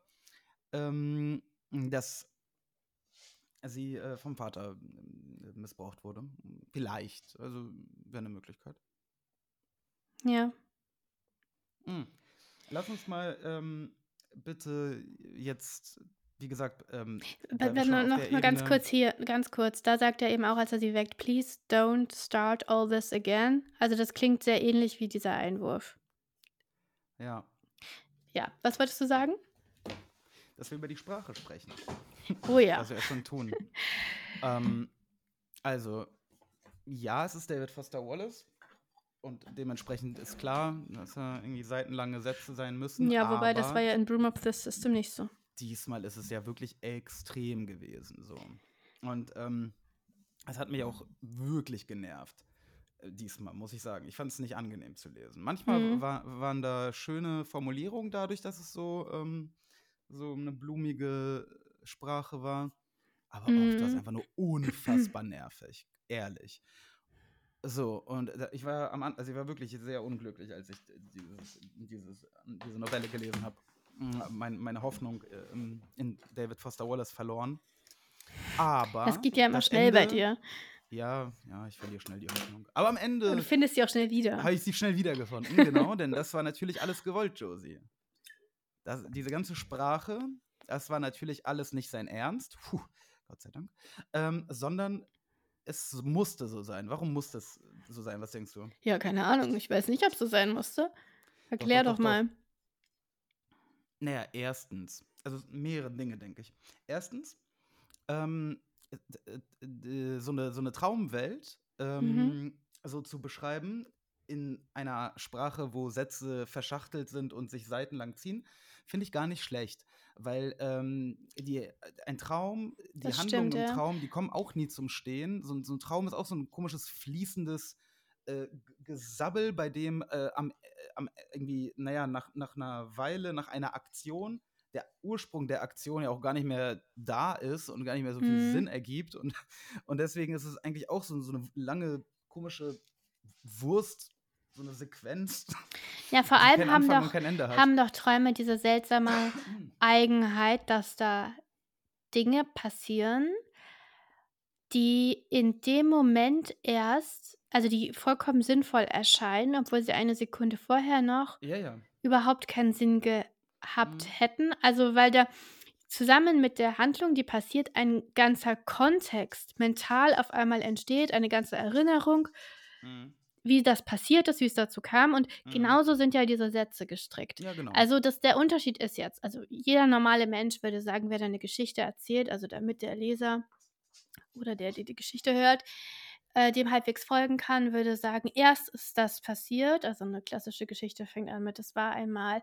Speaker 1: ähm, dass sie äh, vom Vater äh, missbraucht wurde. Vielleicht. Also wäre eine Möglichkeit.
Speaker 4: ja.
Speaker 1: Hm. Lass uns mal ähm, bitte jetzt, wie gesagt, ähm,
Speaker 4: Wenn noch, noch mal ganz kurz hier, ganz kurz, da sagt er eben auch, als er sie weckt, please don't start all this again. Also das klingt sehr ähnlich wie dieser Einwurf.
Speaker 1: Ja,
Speaker 4: Ja, was wolltest du sagen?
Speaker 1: dass wir über die Sprache sprechen.
Speaker 4: Oh ja.
Speaker 1: Wir ja schon tun. ähm, also, ja, es ist David Foster Wallace. Und dementsprechend ist klar, dass da irgendwie seitenlange Sätze sein müssen.
Speaker 4: Ja, wobei das war ja in Broom of the System nicht so.
Speaker 1: diesmal ist es ja wirklich extrem gewesen. So. Und ähm, es hat mich auch wirklich genervt. äh, Diesmal, muss ich sagen. Ich fand es nicht angenehm zu lesen. Manchmal
Speaker 4: Mhm.
Speaker 1: war, waren da schöne Formulierungen dadurch, dass es so, ähm, so eine blumige Sprache war. Aber oft war es
Speaker 4: Mhm.
Speaker 1: einfach nur unfassbar nervig. Ehrlich. So, und ich war am also ich war wirklich sehr unglücklich, als ich dieses, dieses, diese Novelle gelesen habe. Mein, meine Hoffnung äh, im- in David Foster Wallace verloren. Aber.
Speaker 4: Das geht ja immer schnell bei
Speaker 1: Ende-
Speaker 4: dir.
Speaker 1: Ja, ja, ich verliere schnell die Hoffnung. Aber am
Speaker 4: Und
Speaker 1: Ende
Speaker 4: du findest sie auch schnell wieder.
Speaker 1: habe ich sie schnell wiedergefunden, genau, denn das war natürlich alles gewollt, Josie. Das, diese ganze Sprache, das war natürlich alles nicht sein Ernst, puh, Gott sei Dank, ähm, sondern es musste so sein. Warum muss das so sein? Was denkst du?
Speaker 4: Ja, keine Ahnung. Ich weiß nicht, ob es so sein musste. Erklär
Speaker 1: doch,
Speaker 4: doch,
Speaker 1: doch,
Speaker 4: mal.
Speaker 1: Naja, erstens, also mehrere Dinge, denke ich. Erstens, ähm, äh, äh, so, eine, so eine Traumwelt ähm, so zu beschreiben in einer Sprache, wo Sätze verschachtelt sind und sich seitenlang ziehen, finde ich gar nicht schlecht. Weil ähm, die, ein Traum, die
Speaker 4: Das
Speaker 1: Handlungen
Speaker 4: stimmt,
Speaker 1: im
Speaker 4: ja.
Speaker 1: Traum, die kommen auch nie zum Stehen. So, ein- so ein Traum ist auch so ein komisches, fließendes äh, Gesabbel, bei dem äh, am, äh, am irgendwie, naja, nach, nach einer Weile, nach einer Aktion, der Ursprung der Aktion ja auch gar nicht mehr da ist und gar nicht mehr so viel
Speaker 4: Mhm.
Speaker 1: Sinn ergibt. Und, und deswegen ist es eigentlich auch so, so eine lange, komische Wurst, so eine Sequenz,
Speaker 4: Ja, vor allem haben doch, haben doch Träume diese seltsame Eigenheit, dass da Dinge passieren, die in dem Moment erst, also die vollkommen sinnvoll erscheinen, obwohl sie eine Sekunde vorher noch
Speaker 1: ja, ja.
Speaker 4: überhaupt keinen Sinn gehabt
Speaker 1: Mhm.
Speaker 4: hätten. Also weil da zusammen mit der Handlung, die passiert, ein ganzer Kontext mental auf einmal entsteht, eine ganze Erinnerung,
Speaker 1: Mhm.
Speaker 4: Wie das passiert ist, wie es dazu kam. Und
Speaker 1: Mhm.
Speaker 4: genauso sind ja diese Sätze gestrickt.
Speaker 1: Ja, genau.
Speaker 4: Also das, der Unterschied ist jetzt, also jeder normale Mensch würde sagen, wer da eine Geschichte erzählt, also damit der Leser oder der, der die Geschichte hört, äh, dem halbwegs folgen kann, würde sagen, erst ist das passiert. Also eine klassische Geschichte fängt an mit, es war einmal,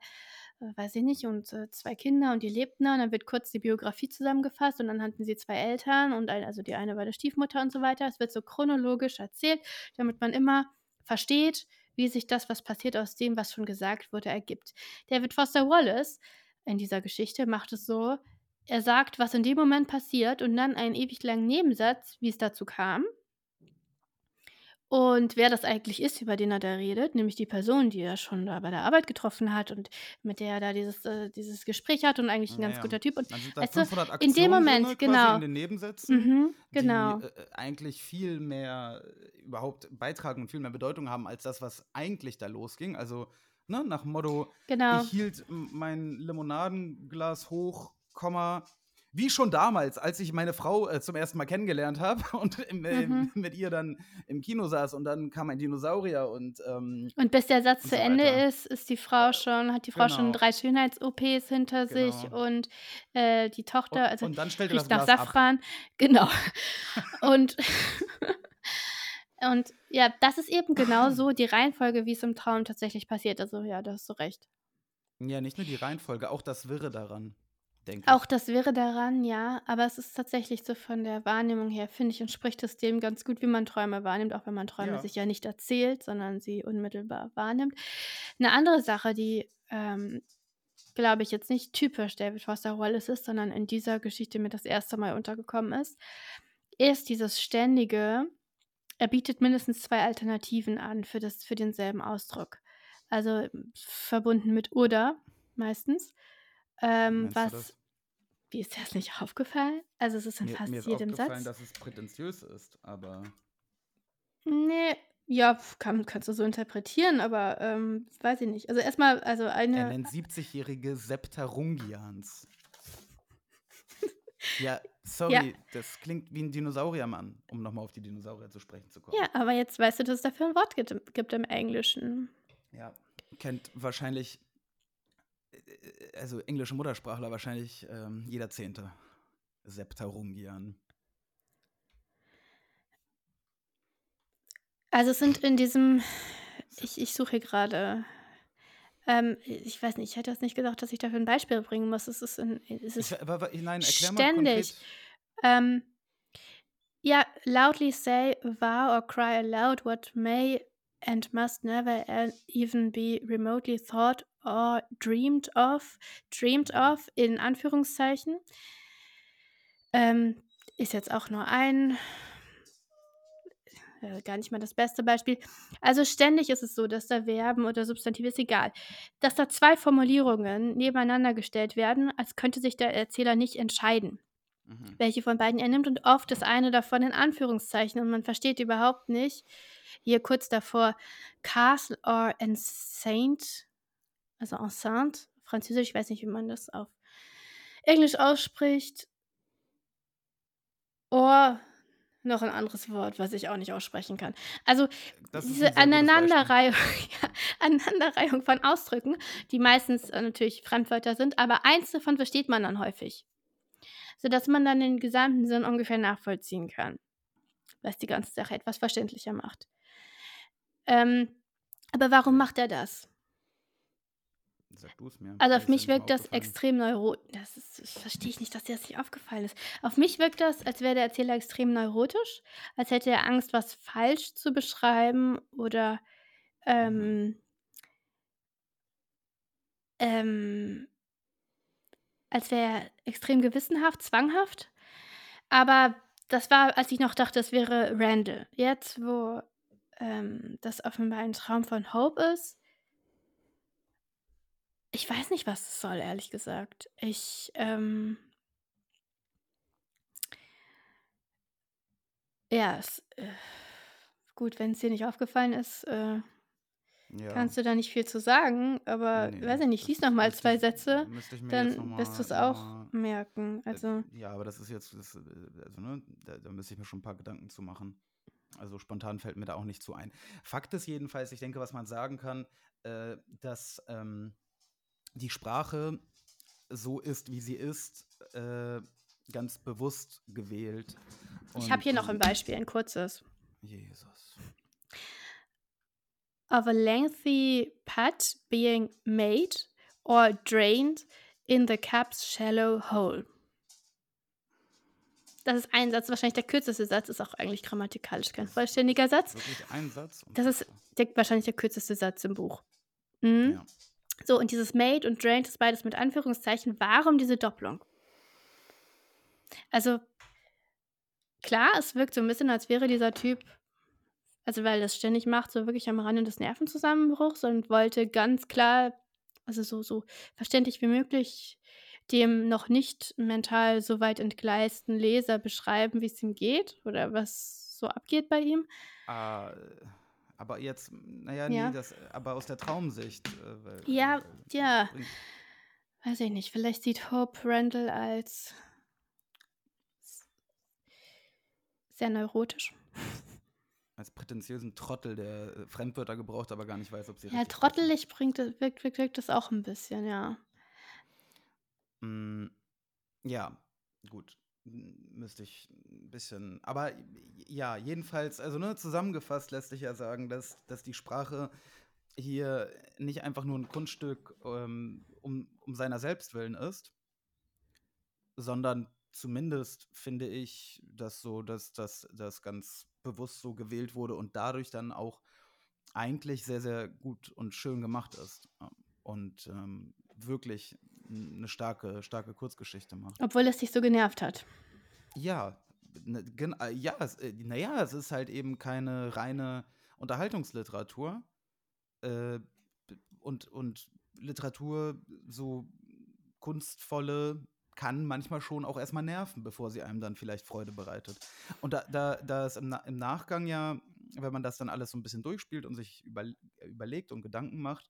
Speaker 4: äh, weiß ich nicht, und äh, zwei Kinder und die lebten da. Und dann wird kurz die Biografie zusammengefasst und dann hatten sie zwei Eltern und ein, also die eine war der Stiefmutter und so weiter. Es wird so chronologisch erzählt, damit man immer versteht, wie sich das, was passiert, aus dem, was schon gesagt wurde, ergibt. David Foster Wallace in dieser Geschichte macht es so, er sagt, was in dem Moment passiert und dann einen ewig langen Nebensatz, wie es dazu kam. Und wer das eigentlich ist, über den er da redet, nämlich die Person, die er schon da bei der Arbeit getroffen hat und mit der er da dieses, äh, dieses Gespräch hat und eigentlich ein ganz
Speaker 1: Ja,
Speaker 4: guter Typ. Und
Speaker 1: 500
Speaker 4: in dem Moment, genau.
Speaker 1: in den Nebensätzen,
Speaker 4: Mhm, genau.
Speaker 1: die äh, eigentlich viel mehr äh, überhaupt beitragen und viel mehr Bedeutung haben als das, was eigentlich da losging. Also ne, nach dem Motto,
Speaker 4: Genau.
Speaker 1: ich hielt mein Limonadenglas hoch, Komma, wie schon damals, als ich meine Frau äh, zum ersten Mal kennengelernt habe und im, äh,
Speaker 4: Mhm.
Speaker 1: mit ihr dann im Kino saß und dann kam ein Dinosaurier und ähm,
Speaker 4: Und bis der Satz zu
Speaker 1: so
Speaker 4: Ende ist, ist die Frau schon, hat die Frau schon
Speaker 1: Genau.
Speaker 4: drei Schönheits-OPs hinter sich
Speaker 1: Genau.
Speaker 4: und äh, die Tochter,
Speaker 1: Und-
Speaker 4: also
Speaker 1: und dann stellt er
Speaker 4: riecht
Speaker 1: das
Speaker 4: nach
Speaker 1: Glas ab.
Speaker 4: Safran. Genau. und, und ja, das ist eben genau so die Reihenfolge, wie es im Traum tatsächlich passiert. Also ja, da hast du recht.
Speaker 1: ja, nicht nur die Reihenfolge, auch das Wirre daran, denke ich.
Speaker 4: Auch das wäre daran, ja, aber es ist tatsächlich so von der Wahrnehmung her, finde ich, entspricht es dem ganz gut, wie man Träume wahrnimmt, auch wenn man Träume
Speaker 1: Ja.
Speaker 4: sich ja nicht erzählt, sondern sie unmittelbar wahrnimmt. Eine andere Sache, die, ähm, glaube ich, jetzt nicht typisch David Foster Wallace ist, sondern in dieser Geschichte mir das erste Mal untergekommen ist, ist dieses ständige, er bietet mindestens zwei Alternativen an für, das, für denselben Ausdruck. Also verbunden mit oder meistens. Ähm, was, wie ist dir das nicht aufgefallen? Also es ist in
Speaker 1: Mir,
Speaker 4: fast
Speaker 1: mir ist
Speaker 4: jedem
Speaker 1: aufgefallen,
Speaker 4: Satz.
Speaker 1: dass es prätentiös ist, aber
Speaker 4: Nee, ja, kann, kannst du so interpretieren, aber ähm, weiß ich nicht. Also erstmal, also
Speaker 1: er
Speaker 4: eine,
Speaker 1: nennt 70-jährige Septarungians. ja, sorry, das klingt wie ein Dinosauriermann, um nochmal auf die Dinosaurier zu sprechen zu kommen.
Speaker 4: ja, aber jetzt weißt du, dass es dafür ein Wort gibt, im- gibt im Englischen.
Speaker 1: Ja, kennt wahrscheinlich, also englische Muttersprachler wahrscheinlich ähm, jeder Zehnte. Septarungian.
Speaker 4: Also es sind in diesem, ich, ich suche hier gerade, ähm, ich weiß nicht, ich hätte jetzt nicht gedacht, dass ich dafür ein Beispiel bringen muss. Es ist, in, es ist
Speaker 1: Ich, aber, nein,
Speaker 4: ständig. Ähm, ja, loudly say, vow or cry aloud what may and must never even be remotely thought or dreamed of, dreamed of in Anführungszeichen. Ähm, ist jetzt auch nur ein, äh, gar nicht mal das beste Beispiel. Also ständig ist es so, dass da Verben oder Substantive ist egal, dass da zwei Formulierungen nebeneinander gestellt werden, als könnte sich der Erzähler nicht entscheiden
Speaker 1: Mhm.
Speaker 4: welche von beiden er nimmt und oft ist eine davon in Anführungszeichen und man versteht überhaupt nicht, hier kurz davor, Castle or Enceinte, also Enceinte, französisch, ich weiß nicht, wie man das auf Englisch ausspricht, or noch ein anderes Wort, was ich auch nicht aussprechen kann. Also
Speaker 1: Das
Speaker 4: diese Aneinanderreihung, ja, Aneinanderreihung von Ausdrücken, die meistens äh, natürlich Fremdwörter sind, aber eins davon versteht man dann häufig. Sodass man dann den gesamten Sinn ungefähr nachvollziehen kann. Was die ganze Sache etwas verständlicher macht. Ähm, aber warum macht er das?
Speaker 1: Sag du es mir.
Speaker 4: Also auf mich wirkt das extrem neurotisch. Das, ist, das verstehe ich nicht, dass dir das nicht aufgefallen ist. Auf mich wirkt das, als wäre der Erzähler extrem neurotisch, als hätte er Angst, was falsch zu beschreiben oder ähm, ähm, als wäre er extrem gewissenhaft, zwanghaft. Aber das war, als ich noch dachte, es wäre Randall. Jetzt, wo ähm, das offenbar ein Traum von Hope ist, ich weiß nicht, was es soll, ehrlich gesagt. Ich, ähm, ja, es, äh, gut, wenn es dir nicht aufgefallen ist, äh,
Speaker 1: Ja.
Speaker 4: kannst du da nicht viel zu sagen, aber
Speaker 1: Nee,
Speaker 4: weiß ich nicht, lies noch mal
Speaker 1: müsste
Speaker 4: zwei
Speaker 1: ich-
Speaker 4: Sätze, dann wirst du es auch merken. Also,
Speaker 1: ja, aber das ist jetzt, das, äh, also, ne, da, da müsste ich mir schon ein paar Gedanken zu machen. Also spontan fällt mir da auch nicht zu ein. Fakt ist jedenfalls, ich denke, was man sagen kann, äh, dass ähm, die Sprache so ist, wie sie ist, äh, ganz bewusst gewählt.
Speaker 4: ich habe
Speaker 1: Und,
Speaker 4: hier noch ein Beispiel, ein kurzes.
Speaker 1: Jesus.
Speaker 4: Of a lengthy putt being made or drained in the cup's shallow hole. Das ist ein Satz, wahrscheinlich der kürzeste Satz, ist auch eigentlich grammatikalisch kein vollständiger Satz.
Speaker 1: Wirklich ein Satz?
Speaker 4: Das ist der, wahrscheinlich der kürzeste Satz im Buch. Mhm.
Speaker 1: Ja.
Speaker 4: So, und dieses made und drained ist beides mit Anführungszeichen. Warum diese Doppelung? Also, klar, es wirkt so ein bisschen, als wäre dieser Typ, also weil er das ständig macht, so wirklich am Rande des Nervenzusammenbruchs und wollte ganz klar, also so, so verständlich wie möglich, dem noch nicht mental so weit entgleisten Leser beschreiben, wie es ihm geht oder was so abgeht bei ihm.
Speaker 1: Ah, aber jetzt, naja,
Speaker 4: Ja.
Speaker 1: nee, das, aber aus der Traumsicht. Äh, weil,
Speaker 4: Ja,
Speaker 1: weil-
Speaker 4: ja. Weiß ich nicht, vielleicht sieht Hope Randall als sehr neurotisch.
Speaker 1: Als prätentiösen Trottel, der äh, Fremdwörter gebraucht, aber gar nicht weiß, ob sie
Speaker 4: Ja,
Speaker 1: sind.
Speaker 4: trottelig bringt es, wirkt, wirkt, wirkt das auch ein bisschen, ja.
Speaker 1: Mm, ja, gut. Müsste ich ein bisschen. Aber ja, jedenfalls, also ne, zusammengefasst lässt sich ja sagen, dass, dass die Sprache hier nicht einfach nur ein Kunststück ähm, um, um seiner selbst willen ist, sondern zumindest finde ich, dass so, dass das ganz bewusst so gewählt wurde und dadurch dann auch eigentlich sehr, sehr gut und schön gemacht ist. Ja. Und ähm, wirklich eine starke, starke Kurzgeschichte macht.
Speaker 4: Obwohl es dich so genervt hat.
Speaker 1: Ja, ne, gen- äh, ja, es, äh, naja, es ist halt eben keine reine Unterhaltungsliteratur. Äh, und, und Literatur, so kunstvolle, kann manchmal schon auch erstmal nerven, bevor sie einem dann vielleicht Freude bereitet. Und da, da, da es im, im Nachgang ja, wenn man das dann alles so ein bisschen durchspielt und sich über überlegt und Gedanken macht,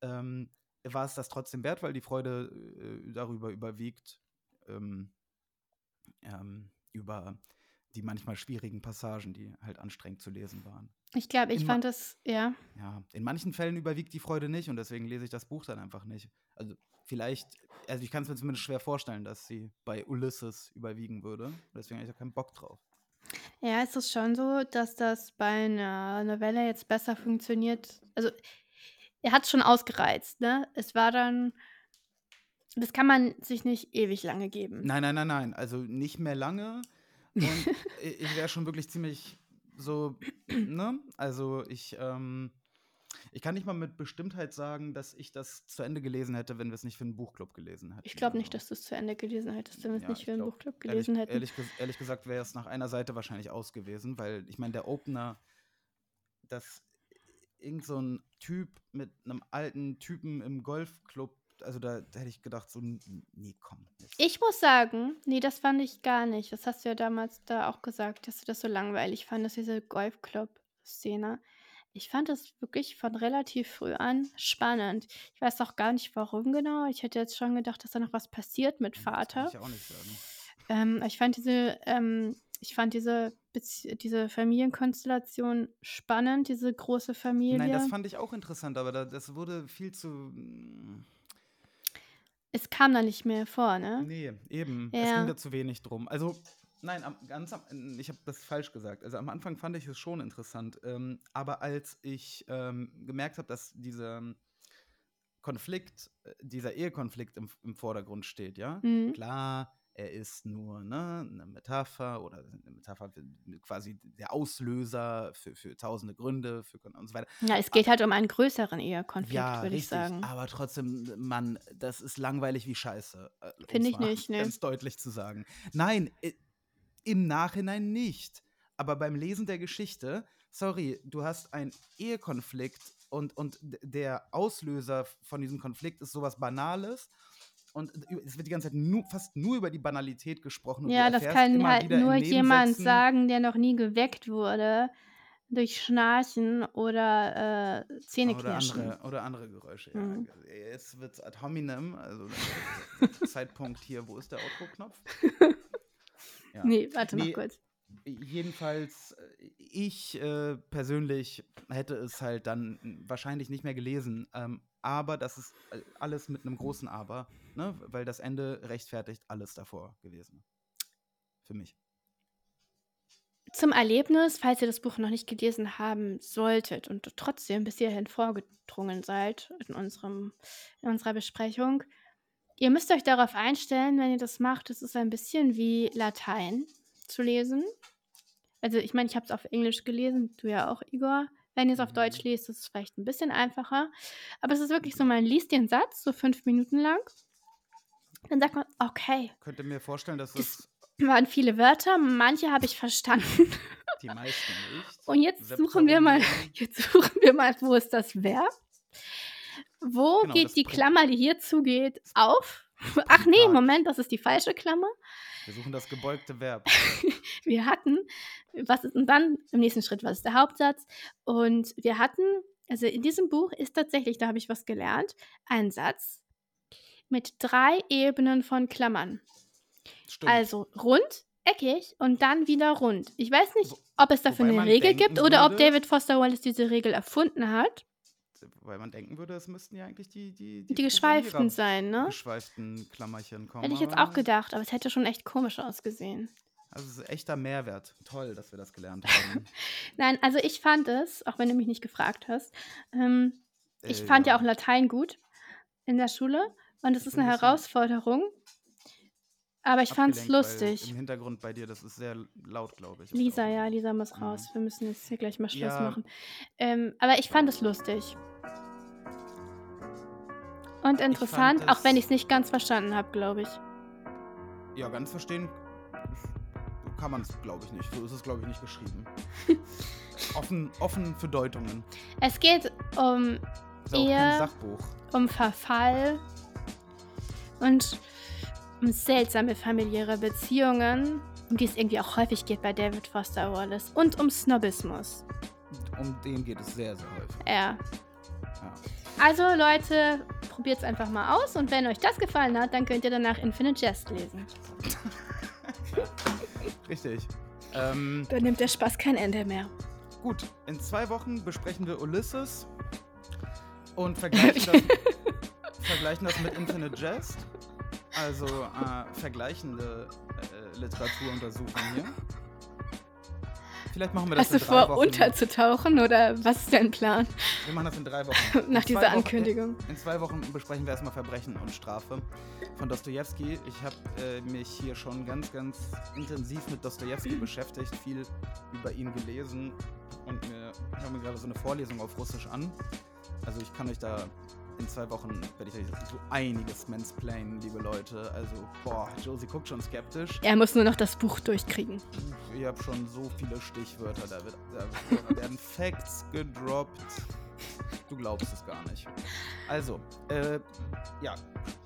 Speaker 1: ähm, war es das trotzdem wert, weil die Freude äh, darüber überwiegt, ähm, ähm, über die manchmal schwierigen Passagen, die halt anstrengend zu lesen waren.
Speaker 4: Ich glaube, ich
Speaker 1: In
Speaker 4: fand das, ja.
Speaker 1: Ja, in manchen Fällen überwiegt die Freude nicht und deswegen lese ich das Buch dann einfach nicht. Also vielleicht, also ich kann es mir zumindest schwer vorstellen, dass sie bei Ulysses überwiegen würde. Deswegen habe ich da keinen Bock drauf.
Speaker 4: Ja, es ist schon so, dass das bei einer Novelle jetzt besser funktioniert. Also, er hat es schon ausgereizt, ne? Es war dann, das kann man sich nicht ewig lange geben.
Speaker 1: Nein, nein, nein, nein. Also nicht mehr lange. Und ich wäre schon wirklich ziemlich so, ne? Also ich, ähm, ich kann nicht mal mit Bestimmtheit sagen, dass ich das zu Ende gelesen hätte, wenn wir es nicht für einen Buchclub gelesen hätten.
Speaker 4: Ich glaube nicht, dass du es zu Ende gelesen hättest, wenn wir es
Speaker 1: ja,
Speaker 4: nicht
Speaker 1: ich
Speaker 4: für einen
Speaker 1: glaub,
Speaker 4: Buchclub
Speaker 1: ehrlich,
Speaker 4: gelesen hätten.
Speaker 1: Ehrlich, ehrlich gesagt wäre es nach einer Seite wahrscheinlich aus gewesen, weil ich meine, der Opener, dass irgend so ein Typ mit einem alten Typen im Golfclub, also da, da hätte ich gedacht, so, nee, komm. jetzt.
Speaker 4: Ich muss sagen, nee, das fand ich gar nicht. Das hast du ja damals da auch gesagt, dass du das so langweilig fandest, diese Golfclub-Szene. Ich fand das wirklich von relativ früh an spannend. Ich weiß auch gar nicht, warum genau. Ich hätte jetzt schon gedacht, dass da noch was passiert mit
Speaker 1: Das kann
Speaker 4: Vater.
Speaker 1: ich auch nicht sagen.
Speaker 4: Ähm, ich fand diese, ähm, ich fand diese, diese Familienkonstellation spannend, diese große Familie.
Speaker 1: Nein, das fand ich auch interessant, aber da, das wurde viel zu.
Speaker 4: Es kam da nicht mehr vor, ne?
Speaker 1: Nee, eben. Es
Speaker 4: Ja.
Speaker 1: ging da zu wenig drum. Also, nein, am, ganz am, ich habe das falsch gesagt. Also am Anfang fand ich es schon interessant. Ähm, aber als ich ähm, gemerkt habe, dass dieser Konflikt, äh, dieser Ehekonflikt im, im Vordergrund steht, ja,
Speaker 4: Mhm.
Speaker 1: klar, er ist nur ne, eine Metapher oder eine Metapher quasi der Auslöser für, für tausende Gründe für, und so weiter.
Speaker 4: Ja, es geht halt um einen größeren Ehekonflikt,
Speaker 1: Ja,
Speaker 4: würde ich sagen.
Speaker 1: Aber trotzdem, Mann, das ist langweilig wie Scheiße. äh,
Speaker 4: Finde ich nicht, ne.
Speaker 1: Ganz deutlich zu sagen. Nein, im Nachhinein nicht. Aber beim Lesen der Geschichte, sorry, du hast einen Ehekonflikt und, und der Auslöser von diesem Konflikt ist sowas Banales. Und es wird die ganze Zeit nur, fast nur über die Banalität gesprochen.
Speaker 4: Ja, das kann halt nur jemand sagen, der noch nie geweckt wurde durch Schnarchen oder äh,
Speaker 1: Oder
Speaker 4: Zähneknirschen.
Speaker 1: andere, oder andere Geräusche. Ja.
Speaker 4: Mhm.
Speaker 1: Jetzt wird es ad hominem, also Zeitpunkt hier, wo ist der Outro-Knopf? Ja.
Speaker 4: Nee, warte
Speaker 1: Nee,
Speaker 4: noch kurz.
Speaker 1: Jedenfalls, äh, ich äh, persönlich hätte es halt dann wahrscheinlich nicht mehr gelesen. Ähm, aber das ist äh, alles mit einem großen Aber, ne? weil das Ende rechtfertigt alles davor gewesen. Für mich.
Speaker 4: zum Erlebnis, falls ihr das Buch noch nicht gelesen haben solltet und trotzdem bis hierhin vorgedrungen seid in, unserem, in unserer Besprechung. Ihr müsst euch darauf einstellen, wenn ihr das macht, es ist ein bisschen wie Latein zu lesen. Also ich meine, ich habe es auf Englisch gelesen, du ja auch, Igor. Wenn ihr es auf Deutsch liest, ist es vielleicht ein bisschen einfacher. Aber es ist wirklich so, man liest den Satz so fünf Minuten lang. Dann sagt man, okay,
Speaker 1: Könnte mir vorstellen, dass
Speaker 4: Das-
Speaker 1: es
Speaker 4: waren viele Wörter, manche habe ich verstanden.
Speaker 1: die meisten nicht.
Speaker 4: Und jetzt suchen wir mal, jetzt suchen wir mal, wo ist das Verb? Wo
Speaker 1: Genau,
Speaker 4: geht die
Speaker 1: Prä-
Speaker 4: Klammer, die hier zugeht, auf? Ach nee. Moment, das ist die falsche Klammer.
Speaker 1: Wir suchen das gebeugte Verb.
Speaker 4: Wir hatten, was ist und dann im nächsten Schritt, was ist der Hauptsatz? Und wir hatten, also in diesem Buch ist tatsächlich, da habe ich was gelernt, ein Satz mit drei Ebenen von Klammern.
Speaker 1: Stimmt.
Speaker 4: Also rund, eckig und dann wieder rund. Ich weiß nicht, ob es dafür
Speaker 1: wobei
Speaker 4: eine Regel gibt oder ob
Speaker 1: würde-
Speaker 4: David Foster Wallace diese Regel erfunden hat.
Speaker 1: Weil man denken würde, es müssten ja eigentlich die die
Speaker 4: Die geschweiften
Speaker 1: Programmierer-
Speaker 4: sein, ne?
Speaker 1: geschweiften Klammerchen kommen.
Speaker 4: Hätte ich jetzt auch gedacht, aber es hätte schon echt komisch ausgesehen.
Speaker 1: Also es ist echter Mehrwert. Toll, dass wir das gelernt haben.
Speaker 4: Nein, also ich fand es, auch wenn du mich nicht gefragt hast, ähm, ich
Speaker 1: Äh,
Speaker 4: fand ja
Speaker 1: ja.
Speaker 4: auch Latein gut in der Schule und es ist eine Herausforderung. Aber ich fand es lustig.
Speaker 1: Im Hintergrund bei dir, das ist sehr laut, glaube ich.
Speaker 4: Lisa, ja, Lisa muss
Speaker 1: Mhm.
Speaker 4: raus. Wir müssen jetzt hier gleich mal Schluss
Speaker 1: Ja.
Speaker 4: machen. Ähm, aber ich fand es lustig. Und interessant,
Speaker 1: fand
Speaker 4: auch wenn ich es nicht ganz verstanden habe, glaube ich.
Speaker 1: Ja, ganz verstehen kann man es, glaube ich, nicht. So ist es, glaube ich, nicht geschrieben. offen, offen für Deutungen.
Speaker 4: Es geht um,
Speaker 1: Ist auch
Speaker 4: Eher-
Speaker 1: Sachbuch.
Speaker 4: um Verfall und um seltsame familiäre Beziehungen, um die es irgendwie auch häufig geht bei David Foster Wallace. Und um Snobismus.
Speaker 1: Um den geht es sehr, sehr häufig.
Speaker 4: Ja.
Speaker 1: Ja.
Speaker 4: Also Leute, probiert es einfach mal aus und wenn euch das gefallen hat, dann könnt ihr danach Infinite Jest lesen.
Speaker 1: Richtig. Ähm,
Speaker 4: Dann nimmt der Spaß kein Ende mehr.
Speaker 1: gut, in zwei Wochen besprechen wir Ulysses und vergleichen das, vergleichen das mit Infinite Jest. Also äh, vergleichende äh, Literaturuntersuchung hier. Vielleicht machen wir das
Speaker 4: Hast du
Speaker 1: in drei
Speaker 4: vor,
Speaker 1: Wochen.
Speaker 4: unterzutauchen oder was ist dein Plan
Speaker 1: Wir machen das in drei Wochen.
Speaker 4: nach
Speaker 1: In
Speaker 4: dieser
Speaker 1: Wochen-
Speaker 4: Ankündigung?
Speaker 1: In zwei Wochen besprechen wir erstmal Verbrechen und Strafe von Dostoevsky. Ich habe äh, mich hier schon ganz, ganz intensiv mit Dostoevsky beschäftigt, viel über ihn gelesen und mir, ich habe mir gerade so eine Vorlesung auf Russisch an. Also ich kann euch da in zwei Wochen werde ich euch so einiges mansplainen, liebe Leute. Also, boah, Josie guckt schon skeptisch.
Speaker 4: Er muss nur noch das Buch durchkriegen.
Speaker 1: Ich habe schon so viele Stichwörter, da, wird, da werden Facts gedroppt. Du glaubst es gar nicht. Also, äh, ja,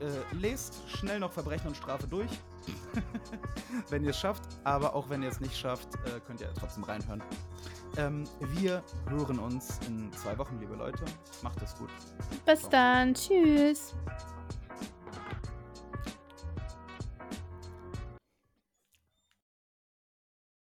Speaker 1: äh, lest schnell noch Verbrechen und Strafe durch, wenn ihr es schafft. Aber auch wenn ihr es nicht schafft, äh, könnt ihr trotzdem reinhören. Ähm, wir hören uns in zwei Wochen, liebe Leute. Macht es gut.
Speaker 4: Bis dann. Tschüss.